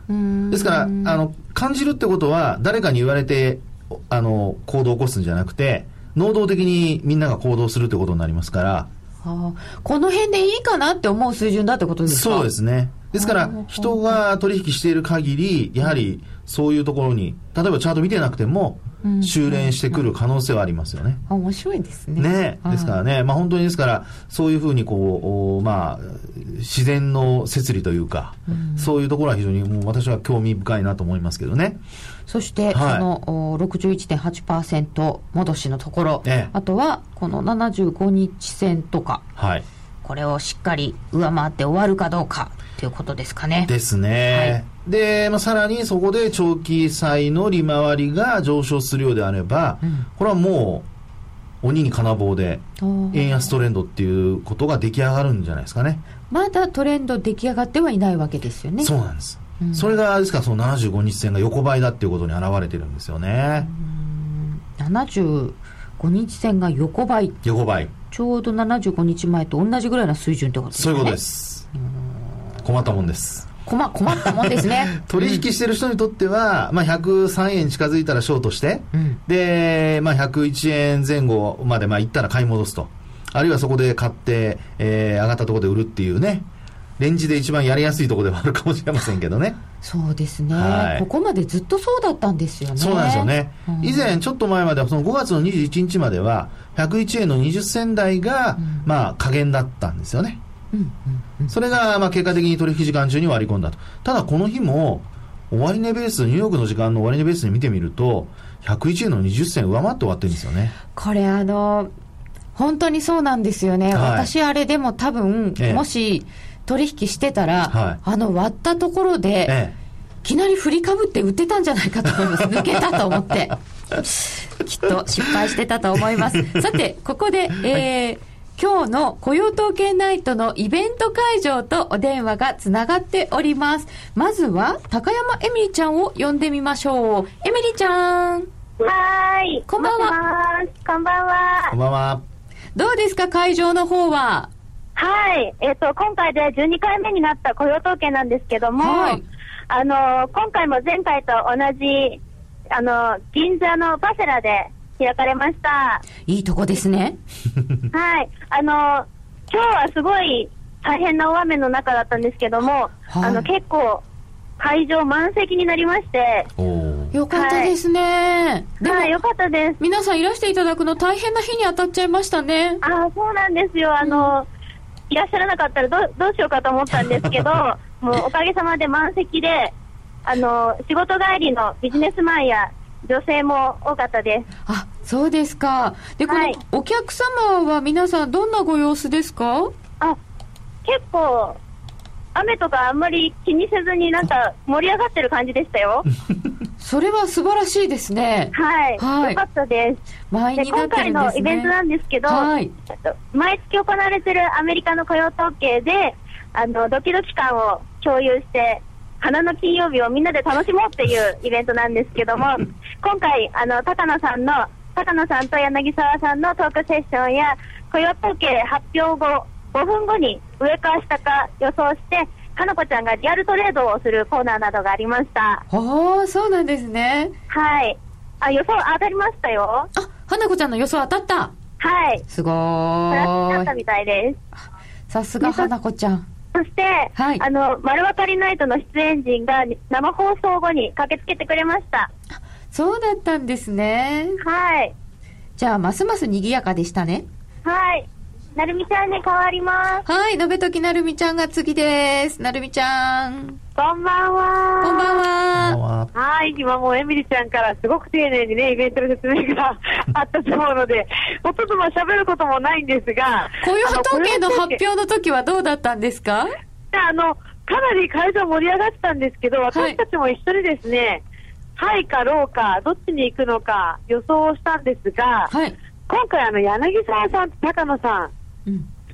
うん。ですから、あの、感じるってことは、誰かに言われて、あの、行動を起こすんじゃなくて、能動的にみんなが行動するってことになりますから、あーこの辺でいいかなって思う水準だってことですか？そうですね。ですから人が取引している限り、やはり、そういうところに、例えばチャート見てなくてもうん、修練してくる可能性はありますよね。あ面白いですね。ね、ですからね、まあ本当にですから、そういうふうにこう、おまあ、自然の摂理というか、そういうところは非常にもう私は興味深いなと思いますけどね。そして、はいそのお61.8%戻しのところ、ええあとはこの75日線とか、はい。これをしっかり上回って終わるかどうかということですかね。ですね。で、まあ、さらにそこで長期債の利回りが上昇するようであれば、うんこれはもう、鬼に金棒で、円安トレンドっていうことが出来上がるんじゃないですかね。まだトレンド出来上がってはいないわけですよね。そうなんです。うんそれが、ですからその75日線が横ばいだっていうことに表れてるんですよね。75日線が横ばい。横ばい。ちょうど75日前と同じぐらいの水準ってことですね。そういうことで。す。困ったもんです。困困ったもんですね。取引してる人にとっては、まあ、103円近づいたらショートして、うんで、まあ、101円前後まで、まあ、行ったら買い戻すと。あるいはそこで買って、えー上がったところで売るっていうね。レンジで一番やりやすいところではあるかもしれませんけどね。そうですね、はいここまでずっとそうだったんですよね。そうなんですよね。うん以前、ちょっと前までは、その5月の21日までは、101円の20銭台が、まあ、加減だったんですよね。うんうんうんそれが、まあ、結果的に取引時間中に割り込んだと。ただ、この日も、終値ベース、ニューヨークの時間の終値ベースで見てみると、101円の20銭上回って終わってるんですよね。これあの、本当にそうなんですよね。はい私あれでも多分、ええもし取引してたら、はいあの割ったところで、ええ。いきなり振りかぶって売ってたんじゃないかと思います。抜けたと思って。きっと失敗してたと思います。さて、ここで、えー今日の雇用統計ナイトのイベント会場とお電話がつながっております。まずは、高山エミリちゃんを呼んでみましょう。エミリちゃん、はーい。こんばんはこんばんはこん。ばんは。どうですか、会場の方は？はい。えっ、と、今回で12回目になった雇用統計なんですけども、はいあのー今回も前回と同じ、あのー銀座のバセラで開かれました。いいとこですね。はい。あのー今日はすごい大変な大雨の中だったんですけども、はいあの、結構、会場満席になりまして、よかったですね。でも、はい、よかったです。皆さんいらしていただくの大変な日に当たっちゃいましたね。ああ、そうなんですよ。あの、いらっしゃらなかったらどうどうしようかと思ったんですけど、もうおかげさまで満席で、あの、仕事帰りのビジネスマンや女性も多かったです。あ、そうですか。で、このはいお客様は皆さんどんなご様子ですか？あ、結構、雨とかあんまり気にせずになんか盛り上がってる感じでしたよ。それは素晴らしいですね。はい。はいよかったです。で、満員にな今回。のイベントなんですけど、はい。えっと毎月行われてるアメリカの雇用統計で、あの、ドキドキ感を共有して、花の金曜日をみんなで楽しもうっていう イベントなんですけども、今回、あの、高野さんの、高野さんと柳沢さんのトークセッションや、雇用統計発表後、5分後に上か下か予想して、かなこちゃんがリアルトレードをするコーナーなどがありました。ああ、そうなんですね。はい。あ、予想当たりましたよ。あ、花子ちゃんの予想当たった。はい。すごプラスになったーい。みたいです。さすが花子ちゃん。そして、はいあの、丸分かりナイトの出演陣が生放送後に駆けつけてくれました。そうだったんですね。はい。じゃあ、ますます賑やかでしたね。はい。なるみちゃんに変わります。はい、のべときなるみちゃんが次です。なるみちゃん。こんばんは。こんばんこんばんは。は。はい、今もうエミリちゃんからすごく丁寧にね、イベントの説明が あったと思うので、ほとんどまあ喋ることもないんですが、雇用統計のあ発表の時はどうだったんですか？計あの、かなり会場盛り上がってたんですけど、私たちも一緒にですね、ハイかローか、どっちに行くのか予想をしたんですが、はい。今回あの柳沢さんと高野さん、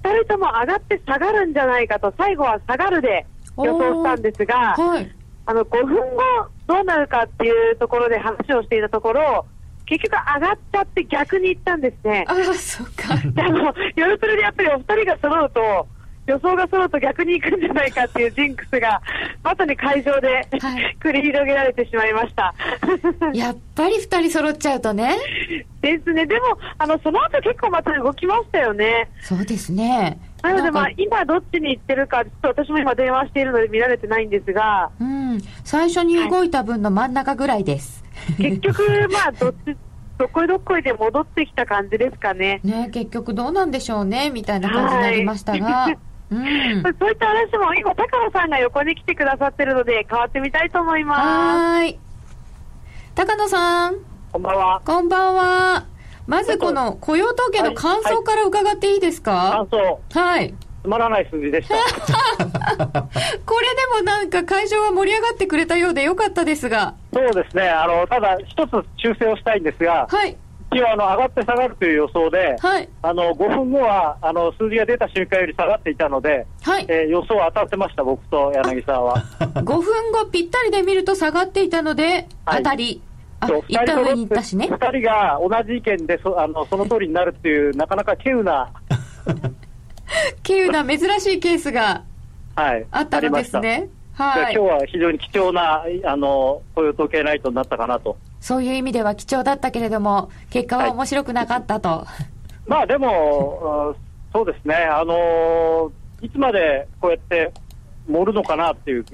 うん。二人とも上がって下がるんじゃないかと、最後は下がるで予想したんですが、はい。あの5分後どうなるかっていうところで話をしていたところ、結局上がっちゃって逆に行ったんですね。ああ、そっか。であの夜プレでやっぱりお二人が揃うと、予想が揃うと逆に行くんじゃないかっていうジンクスが、まさに会場で、はい繰り広げられてしまいました。やっぱり二人揃っちゃうとね。ですね、でも、あのその後結構また動きましたよね。そうですね。なので、まあ今どっちに行ってるか、ちょっと私も今電話しているので見られてないんですが、うん。最初に動いた分の真ん中ぐらいです。結局、まあ、どっち、どこいどこいで戻ってきた感じですかね。ね結局どうなんでしょうね、みたいな感じになりましたが。はいうん。そういった話も今、高野さんが横に来てくださってるので、変わってみたいと思います。はーい。高野さん、こんばんは。こんばんは。まずこの雇用統計の感想から伺っていいですか？感想、はい。つまらない数字でした。これでもなんか会場は盛り上がってくれたようでよかったですが。そうですね。あの、ただ、一つ修正をしたいんですが、はい。一応、あの、上がって下がるという予想で、はい。あの、5分後は、あの、数字が出た瞬間より下がっていたので、はい。えー予想当たってました、僕と柳沢は。5分後ぴったりで見ると下がっていたので、はい当たり。あ、そう一旦上に行ったしね。二人が同じ意見でそあのその通りになるっていう、なかなか稀有な、稀有な珍しいケースがはい、あったのですね。はい。今日は非常に貴重なあの雇用統計ナイトになったかなと。そういう意味では貴重だったけれども、結果は面白くなかったと。まあでも、うんそうですね、あのーいつまでこうやって盛るのかなっていう、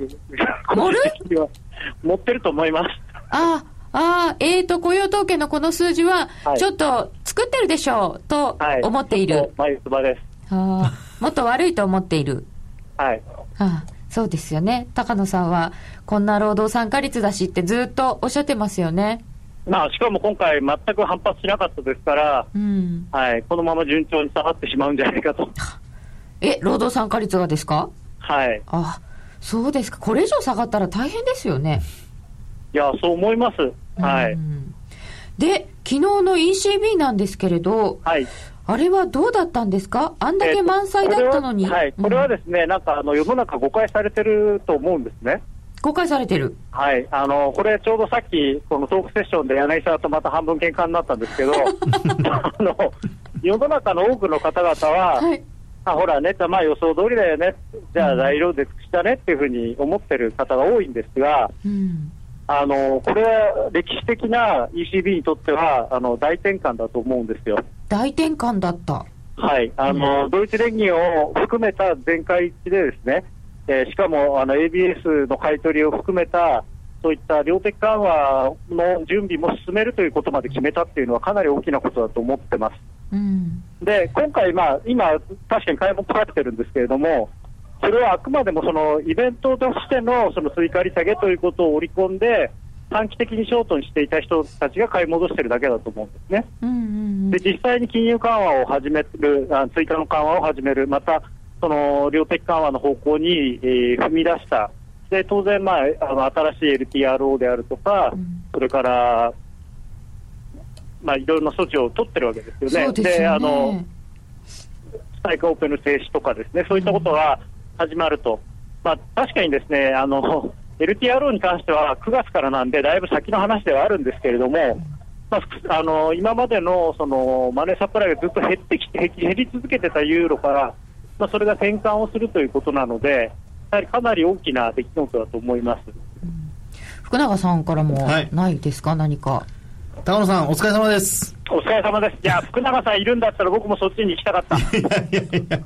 盛る？は持ってると思います。ああ、あえーと、雇用統計のこの数字はは、いちょっと作ってるでしょうとはい、思っている。眉唾です。もっと悪いと思っている。はい。あーそうですよね。高野さんは、こんな労働参加率だしってずっとおっしゃってますよね。まあ、しかも今回全く反発しなかったですから、うん。はい、このまま順調に下がってしまうんじゃないかと。え、労働参加率がですか？はい。あ、そうですか。これ以上下がったら大変ですよね。いや、そう思います。はい。うんで、昨日の ECB なんですけれど、はい。あれはどうだったんですか？あんだけ満載だったのに。えーとこれははい。これはうんですね、なんかあの、世の中誤解されてると思うんですね。誤解されてる。はい。あの、これちょうどさっき、このトークセッションで柳沢とまた半分喧嘩になったんですけど、あの、世の中の多くの方々は、はい。あ、ほらね、まあ予想通りだよね。じゃあ材料で尽くしたねっていうふうに思ってる方が多いんですが、うん。あの、これは歴史的な ECB にとっては、あの、大転換だと思うんですよ。大転換だった。はい。あの、ドイツ連銀を含めた全会一致でですね、えーしかも、あの、ABS の買い取りを含めた、そういった量的緩和の準備も進めるということまで決めたっていうのはかなり大きなことだと思ってます。うん。で、今回、まあ、今、確かに買い物取られてるんですけれども、それはあくまでもそのイベントとしてのその追加利下げということを織り込んで、短期的にショートにしていた人たちが買い戻してるだけだと思うんですね。うんうんうんで、実際に金融緩和を始める、あ追加の緩和を始める、また、その量的緩和の方向に、えー踏み出した。で、当然、まあ、あの新しい LTRO であるとか、うんそれから、まあ、いろいろな措置を取ってるわけですよね。ですよあのね。スパイクオープンの停止とかですね、そういったことが始まると。まあ、確かにですね、あの、LTRO に関しては9月からなんで、だいぶ先の話ではあるんですけれども、まあふあの、今までのそのマネーサプライがずっと減ってきて、減減り続けてたユーロから、まあ、それが転換をするということなので、やはりかなり大きな出来事だと思います。福永さんからもはいないですか、何か。高野さん、お疲れ様です。お疲れ様です。じゃあ、福永さんいるんだったら僕もそっちに行きたかった。いやいやいや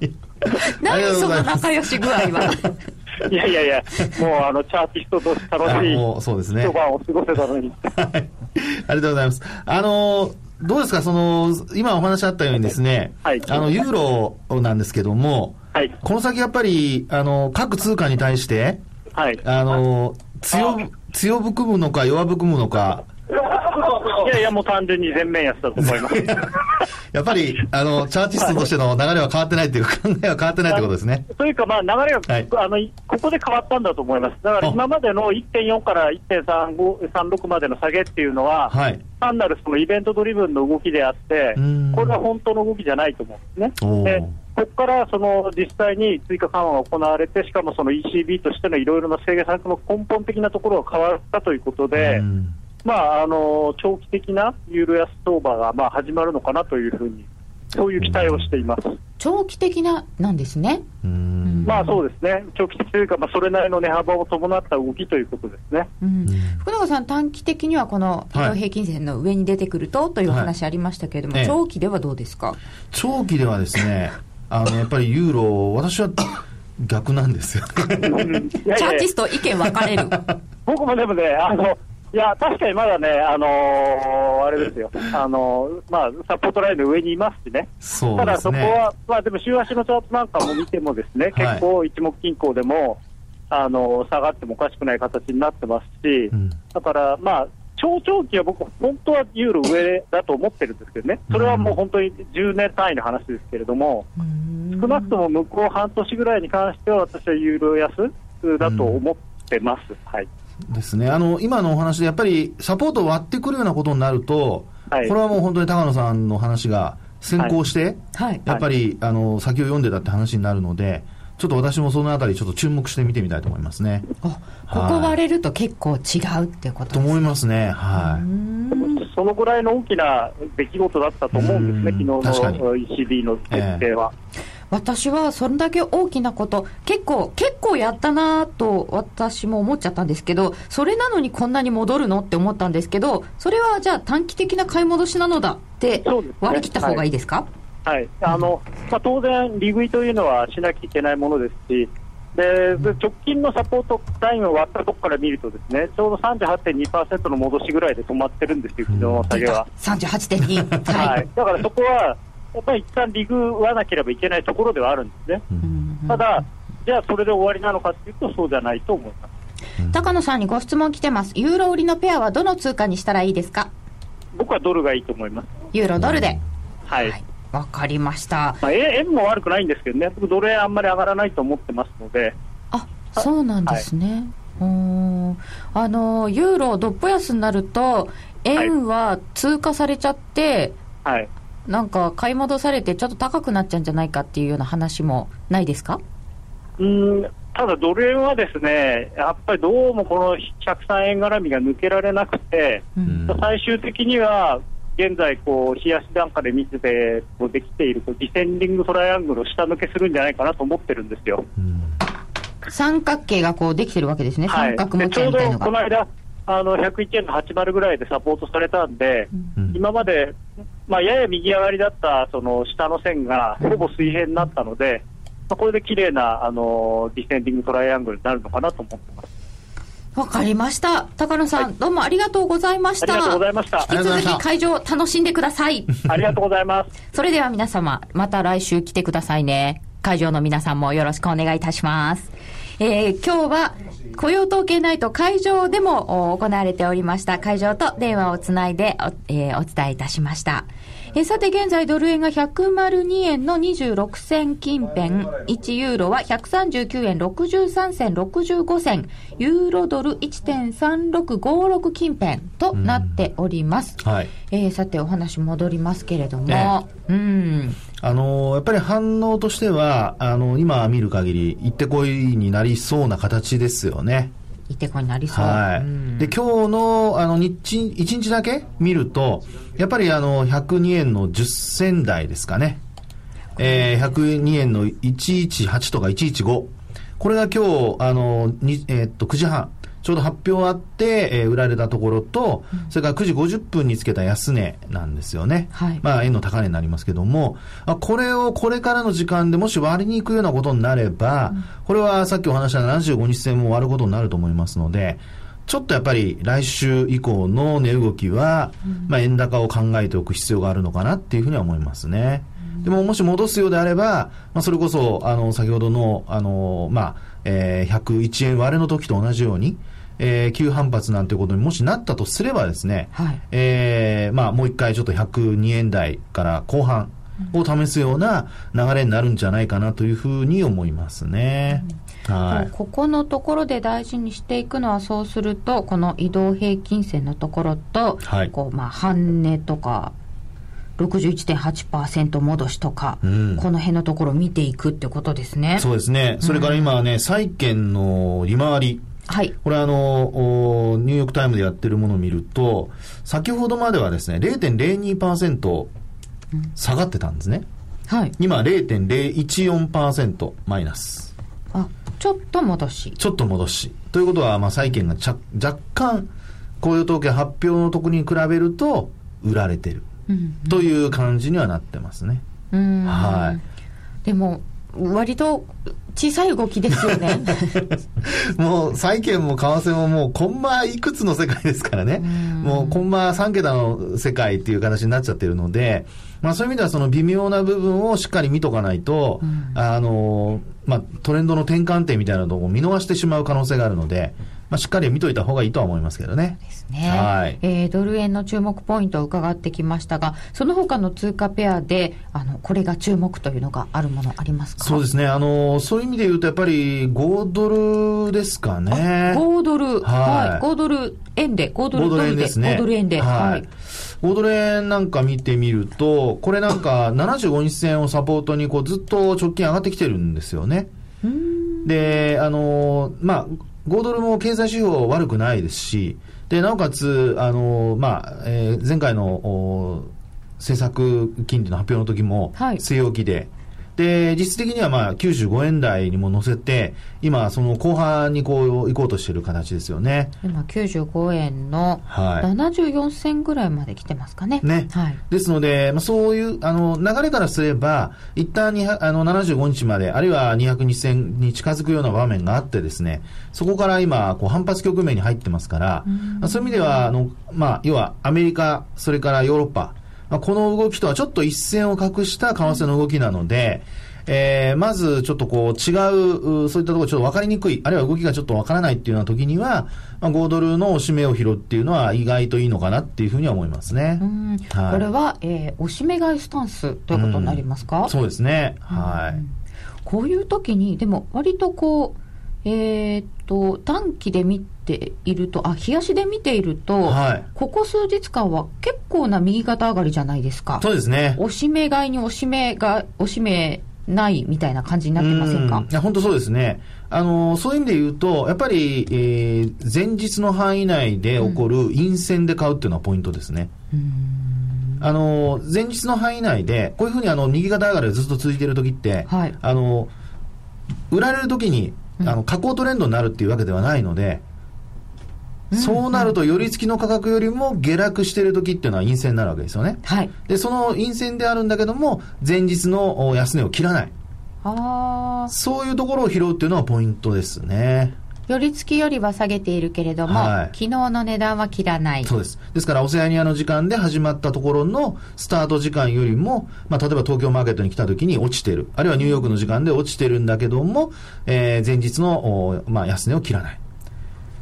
何その仲良し具合は？いやいやいや、もうあの、チャーティストとして楽しいあもうそうですね一晩を過ごせたのに。はいありがとうございます。あのーどうですか、その、今お話あったようにですね、はいあの、ユーロなんですけども、はい。この先やっぱり、あの、各通貨に対して、はい。あの、強、強含むのか弱含むのか、いやいや、もう単純に全面安だと思います。やっぱり、あの、チャーティストとしての流れは変わってないっていうか、考えは変わってないってことですね。というか、まあ、流れが、はいあのここで変わったんだと思います。だから今までの1.4から1.36までの下げっていうのは、はい。単なるそのイベントドリブンの動きであってうん、これは本当の動きじゃないと思うんですね。でここからその実際に追加緩和が行われて、しかもその ECB としてのいろいろな制限策の根本的なところが変わったということで、うんまあ、あの長期的なユーロ安相場がまあ始まるのかなというふうに、そういう期待をしています。長期的な、なんですね。うんまあそうですね、長期的というか、まあ、それなりの値幅を伴った動きということですね。うん福永さん、短期的にはこの移動平均線の上に出てくるとというお話ありましたけれども、はいええ長期ではどうですか、長期ではですね、あの、やっぱりユーロ、私は逆なんですよ。チャーやティスト、意見分かれる。僕もでもね、あのいや、確かにまだね、あのーあれですよ、あのーまあ、サポートラインの上にいますしね、そうただですね。そこは、まあ、でも週足のチャートなんかも見てもですね、はい。結構一目均衡でも、あのー下がってもおかしくない形になってますし、うん。だから、まあ、超長期は僕、本当はユーロ上だと思ってるんですけどね、それはもう本当に10年単位の話ですけれども、少なくとも向こう半年ぐらいに関しては、私はユーロ安だと思ってます。はいですね。あの、今のお話でやっぱりサポートを割ってくるようなことになると、はいこれはもう本当に高野さんの話が先行して、はい。やっぱり、あの、先を読んでたって話になるので、ちょっと私もそのあたりちょっと注目して見てみたいと思いますね。あここ割れると結構違うってこととです思いますね。はい。そのぐらいの大きな出来事だったと思うんですね、うん昨日の ECB の決定は。私はそれだけ大きなこと、結構、結構やったなと私も思っちゃったんですけど、それなのにこんなに戻るのって思ったんですけど、それはじゃあ短期的な買い戻しなのだって割り切った方がいいですか、はい。あのまあ、当然、利食いというのはしなきゃいけないものですし、でで直近のサポートラインを割ったところから見ると、ですねちょうど38.2%の戻しぐらいで止まってるんですよ、昨日の下げは。38.2。ははい。い、だからそこは、やっぱり一旦利食わなければいけないところではあるんですね。うんただ、じゃあそれで終わりなのかっていうと、そうじゃないと思います。高野さんにご質問来てます。ユーロ売りのペアはどの通貨にしたらいいですか？僕はドルがいいと思います。ユーロドルで。はい。わかりました。まあ、円円も悪くないんですけどね、僕ドル円あんまり上がらないと思ってますので、あ、そうなんですね。うーんあの、ユーロどっぽ安になると、円は通過されちゃって、はい。なんか買い戻されてちょっと高くなっちゃうんじゃないかっていうような話もないですか？うんただ、ドル円はですね、やっぱりどうもこの103円絡みが抜けられなくて、うん最終的には、現在、こう、冷やし段階で見てて、こうできている、ディセンディングトライアングルを下抜けするんじゃないかなと思ってるんですよ。うん三角形がこうできてるわけですね。はい。三角持ちでちょうどみたいのが。この間、あの、101円の80ぐらいでサポートされたんで、うん今まで、まあ、やや右上がりだったその下の線がほぼ水平になったので、まあ、これで綺麗なあのディセンディングトライアングルになるのかなと思ってます。わかりました。高野さん、どうもありがとうございました。ありがとうございました引き続き会場楽しんでください。ありがとうございます。それでは皆様、また来週来てくださいね。会場の皆さんもよろしくお願いいたします。えー今日は雇用統計ナイト会場でもお行われておりました会場と電話をつないでお,、えーお伝えいたしました。えーさて現在ドル円が102円の26銭近辺、1ユーロは139円63銭65銭、ユーロドル1.3656近辺となっております。はい。えーさてお話戻りますけれども、ねうん。あのーやっぱり反応としては、あの見る限り、行ってこいになりそうな形ですよね。いてこになりそう。はい。うんで、今日の、あの、日、1日だけ見ると、やっぱりあの、102円の10銭台ですかね。えー、102円の118とか115。これが今日、あの、にえーっと、9時半。ちょうど発表あって、えー売られたところと、それから9時50分につけた安値なんですよね。はい。まあ、円の高値になりますけども、あこれをこれからの時間でもし割りに行くようなことになれば、これはさっきお話した75日線も割ることになると思いますので、ちょっとやっぱり来週以降の値動きは、まあ、円高を考えておく必要があるのかなっていうふうには思いますね。でももし戻すようであれば、まあ、それこそ、あの、先ほどの、あの、まあ、えー101円割れの時と同じように、えー、急反発なんていうことにもしなったとすればですね、はい、えー、まあ、もう一回ちょっと102円台から後半を試すような流れになるんじゃないかなというふうに思いますね。うん、はい、ここのところで大事にしていくのはそうするとこの移動平均線のところと、はい、こうまあ半値とか61.8%戻しとか、うん、この辺のところを見ていくってことですね。そうですね。それから今はね、債券の利回り。はい。これあの、ニューヨークタイムでやってるものを見ると、先ほどまではですね、0.02%下がってたんですね。はい。今0.014%マイナス。あ、ちょっと戻し。ちょっと戻し。ということは、まあ債券がちゃ若干、雇用統計発表のとこに比べると、売られてる。という感じにはなってますね。はい。でも、割と小さい動きですよね。もう債券も為替ももうコンマいくつの世界ですからね。もうコンマ3桁の世界っていう形になっちゃってるので、まあそういう意味ではその微妙な部分をしっかり見とかないと、あの、まあトレンドの転換点みたいなのを見逃してしまう可能性があるので、まあ、しっかり見といた方がいいとは思いますけどね。ですね。はい。えー、ドル円の注目ポイントを伺ってきましたが、その他の通貨ペアで、あの、これが注目というのがあるものありますか？そうですね。あの、そういう意味で言うと、やっぱり5ドルですかね。5ドル。はい。はい、5ドル円で、5ドルドルで、5ドル円ですね。5ドル円で。はい、はい5ドル円なんか見てみると、これなんか75日線をサポートにこうずっと直近上がってきてるんですよね。で、あの、まあ、5ドルも経済指標悪くないですし、で、なおかつ、あの、まあ、えー、前回の、政策金利の発表の時も、据え置きで、で、実質的にはまあ95円台にも乗せて、今、その後半にこう行こうとしている形ですよね。今、95円の74銭ぐらいまで来てますかね。ね。はい、ですので、まあ、そういうあの流れからすれば、一旦にあの75日まで、あるいは200日線に近づくような場面があってですね、そこから今、こう反発局面に入ってますから、うそういう意味では、あのまあ、要はアメリカ、それからヨーロッパ、まあ、この動きとはちょっと一線を画した為替の動きなので、えー、まずちょっとこう違う、そういったところちょっと分かりにくい、あるいは動きがちょっと分からないっていうような時には、まあ、5ドルの押し目を拾うっていうのは意外といいのかなっていうふうには思いますね。はい、これは、えー、押し目買いスタンスということになりますか、うそうですね。はい。こういう時に、でも割とこう、えー、っと、短期で見ていると、あ、冷やしで見ていると、はい、ここ数日間は結構な右肩上がりじゃないですか。そうですね。押し目買いに押し目が、押し目ないみたいな感じになってませんか？いや、本当そうですね。あの、そういう意味で言うと、やっぱり、えー、前日の範囲内で起こる陰線で買うっていうのはポイントですね。あの、前日の範囲内で、こういうふうにあの、右肩上がりがずっと続いている時って、はい、あの、売られる時にあの下降トレンドになるっていうわけではないので、そうなると、寄り付きの価格よりも下落している時っていうのは陰線になるわけですよね。はい。で、その陰線であるんだけども、前日の安値を切らない。あそういうところを拾うっていうのはポイントですね。寄り付きよりは下げているけれども、はい、昨日の値段は切らない。そうです。ですから、オセアニアの時間で始まったところのスタート時間よりも、まあ、例えば東京マーケットに来た時に落ちてる。あるいはニューヨークの時間で落ちてるんだけども、えー、前日の、まあ、安値を切らない。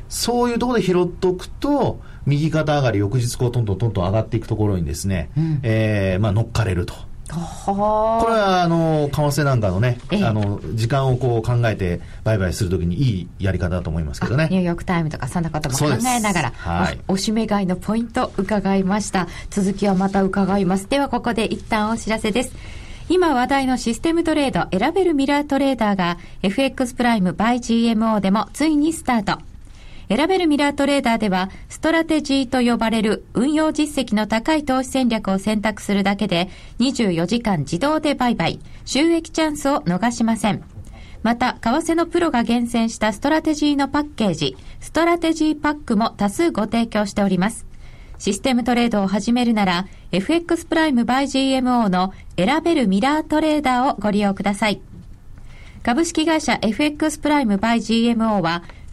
そういうところで拾っとくと、右肩上がり、翌日こう、トントントントン上がっていくところにですね、うん、えー、まあ、乗っかれると。これはあの為替なんかのね、あの時間をこう考えて売買するときにいいやり方だと思いますけどね。ニューヨークタイムとかそんなことも考えながら、はい、おしめ買いのポイント伺いました。続きはまた伺います。ではここで一旦お知らせです。今話題のシステムトレード選べるミラートレーダーが FX プライム by GMO でもついにスタート。選べるミラートレーダーでは、ストラテジーと呼ばれる運用実績の高い投資戦略を選択するだけで、24時間自動で売買、収益チャンスを逃しません。また、為替のプロが厳選したストラテジーのパッケージ、ストラテジーパックも多数ご提供しております。システムトレードを始めるなら、FX プライム by GMO の選べるミラートレーダーをご利用ください。株式会社 FX プライム by GMO は、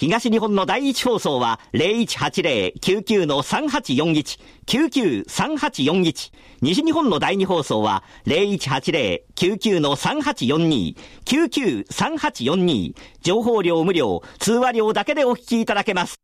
東日本の第一放送は0180-99-3841、99-3841。西日本の第二放送は0180-99-3842、99-3842。情報量無料、通話料だけでお聞きいただけます。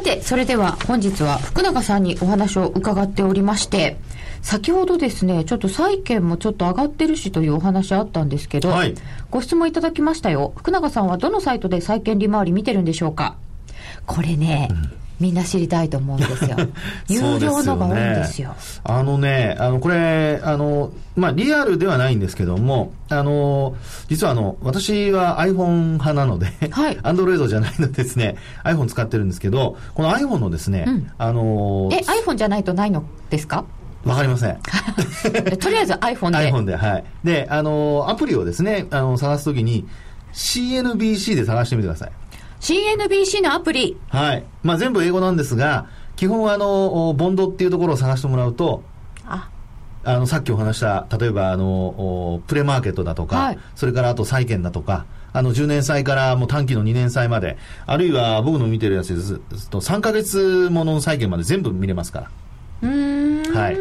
さて、それでは本日は福永さんにお話を伺っておりまして、先ほどですね、ちょっと債券もちょっと上がってるしというお話あったんですけど、はい、ご質問いただきましたよ。福永さんはどのサイトで債券利回り見てるんでしょうか？これね、うんみんな知りたいと思うんですよ。有料のが多いんですよ。すね、あのね、あの、これ、あの、まあ、リアルではないんですけども、あの、実はあの、私は iPhone 派なので、はい。Android じゃないのですね、iPhone 使ってるんですけど、この iPhone のですね、うん、あのえ、iPhone じゃないとないのですか？わかりません。とりあえず iPhone で。iPhone で、はい。で、あの、アプリをですね、あの、探すときに、CNBC で探してみてください。CNBC のアプリ。はい。まあ全部英語なんですが、基本はあの、ボンドっていうところを探してもらうと、ああの、さっきお話した、例えばあの、プレマーケットだとか、はい、それからあと債券だとか、あの、10年債からもう短期の2年債まで、あるいは僕の見てるやつですと、3ヶ月ものの債券まで全部見れますから。うん。はい。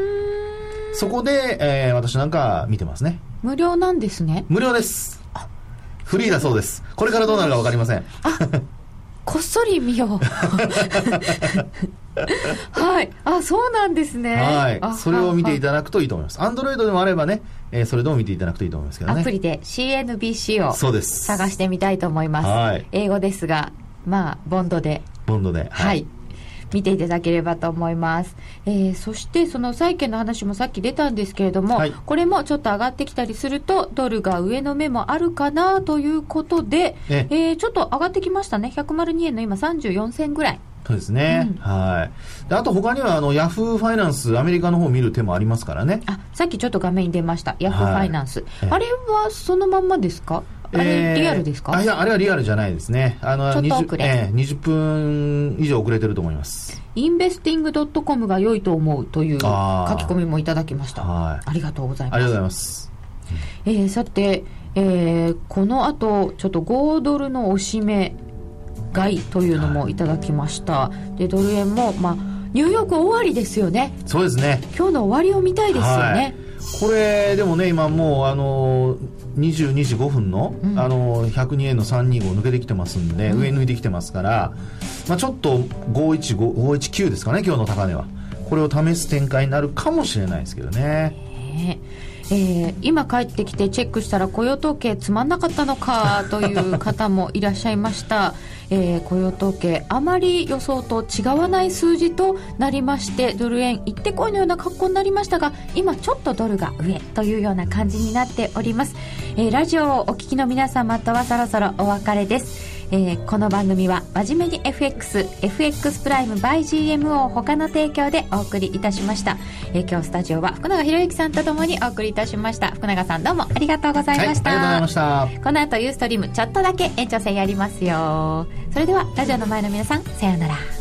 そこで、えー、私なんか見てますね。無料なんですね。無料です。フリーだそうです。これからどうなるか分かりません。あこっそり見よう。はい。あ、そうなんですね。はい。それを見ていただくといいと思います。アンドロイドでもあればね、えー、それでも見ていただくといいと思いますけどね。アプリで CNBC をそうです。探してみたいと思います。はい。英語ですが、まあ、ボンドで。ボンドで。はい、はい見ていただければと思います。えー、そしてその債券の話もさっき出たんですけれども、はい、これもちょっと上がってきたりすると、ドルが上の目もあるかなということで、ええー、ちょっと上がってきましたね。102円の今34銭ぐらい。そうですね。うん、はい。で、あと他には、あの、ヤフーファイナンス、アメリカの方を見る手もありますからね。あ、さっきちょっと画面に出ました。ヤフーファイナンス。はい、あれはそのまんまですか？あれ、リアルですか？あいや、あれはリアルじゃないですね。あの、ちょっと遅れ。えー、20分以上遅れてると思います。インベスティングドットコムが良いと思うという書き込みもいただきました。はい。ありがとうございます。ありがとうございます。えー、さて、えー、この後、ちょっと5ドルのおしめ買いというのもいただきました。はい、で、ドル円も、まあ、ニューヨーク終わりですよね。そうですね。今日の終わりを見たいですよね。はいこれでもね今もうあの22時5分の,、あの102円の325抜けてきてますんで、上抜いてきてますから、まあ、ちょっと519519ですかね今日の高値は。これを試す展開になるかもしれないですけどね。えー、今帰ってきてチェックしたら雇用統計つまんなかったのかという方もいらっしゃいました、えー、雇用統計あまり予想と違わない数字となりましてドル円行ってこいのような格好になりましたが今ちょっとドルが上というような感じになっております、えー、ラジオをお聞きの皆様とはそろそろお別れです。えー、この番組は真面目に FX、FX プライム by GMO 他の提供でお送りいたしました。えー、今日スタジオは福永博之さんとともにお送りいたしました。福永さんどうもありがとうございました。はい、ありがとうございました。この後ユーストリームちょっとだけ延長戦やりますよ。それではラジオの前の皆さん、さようなら。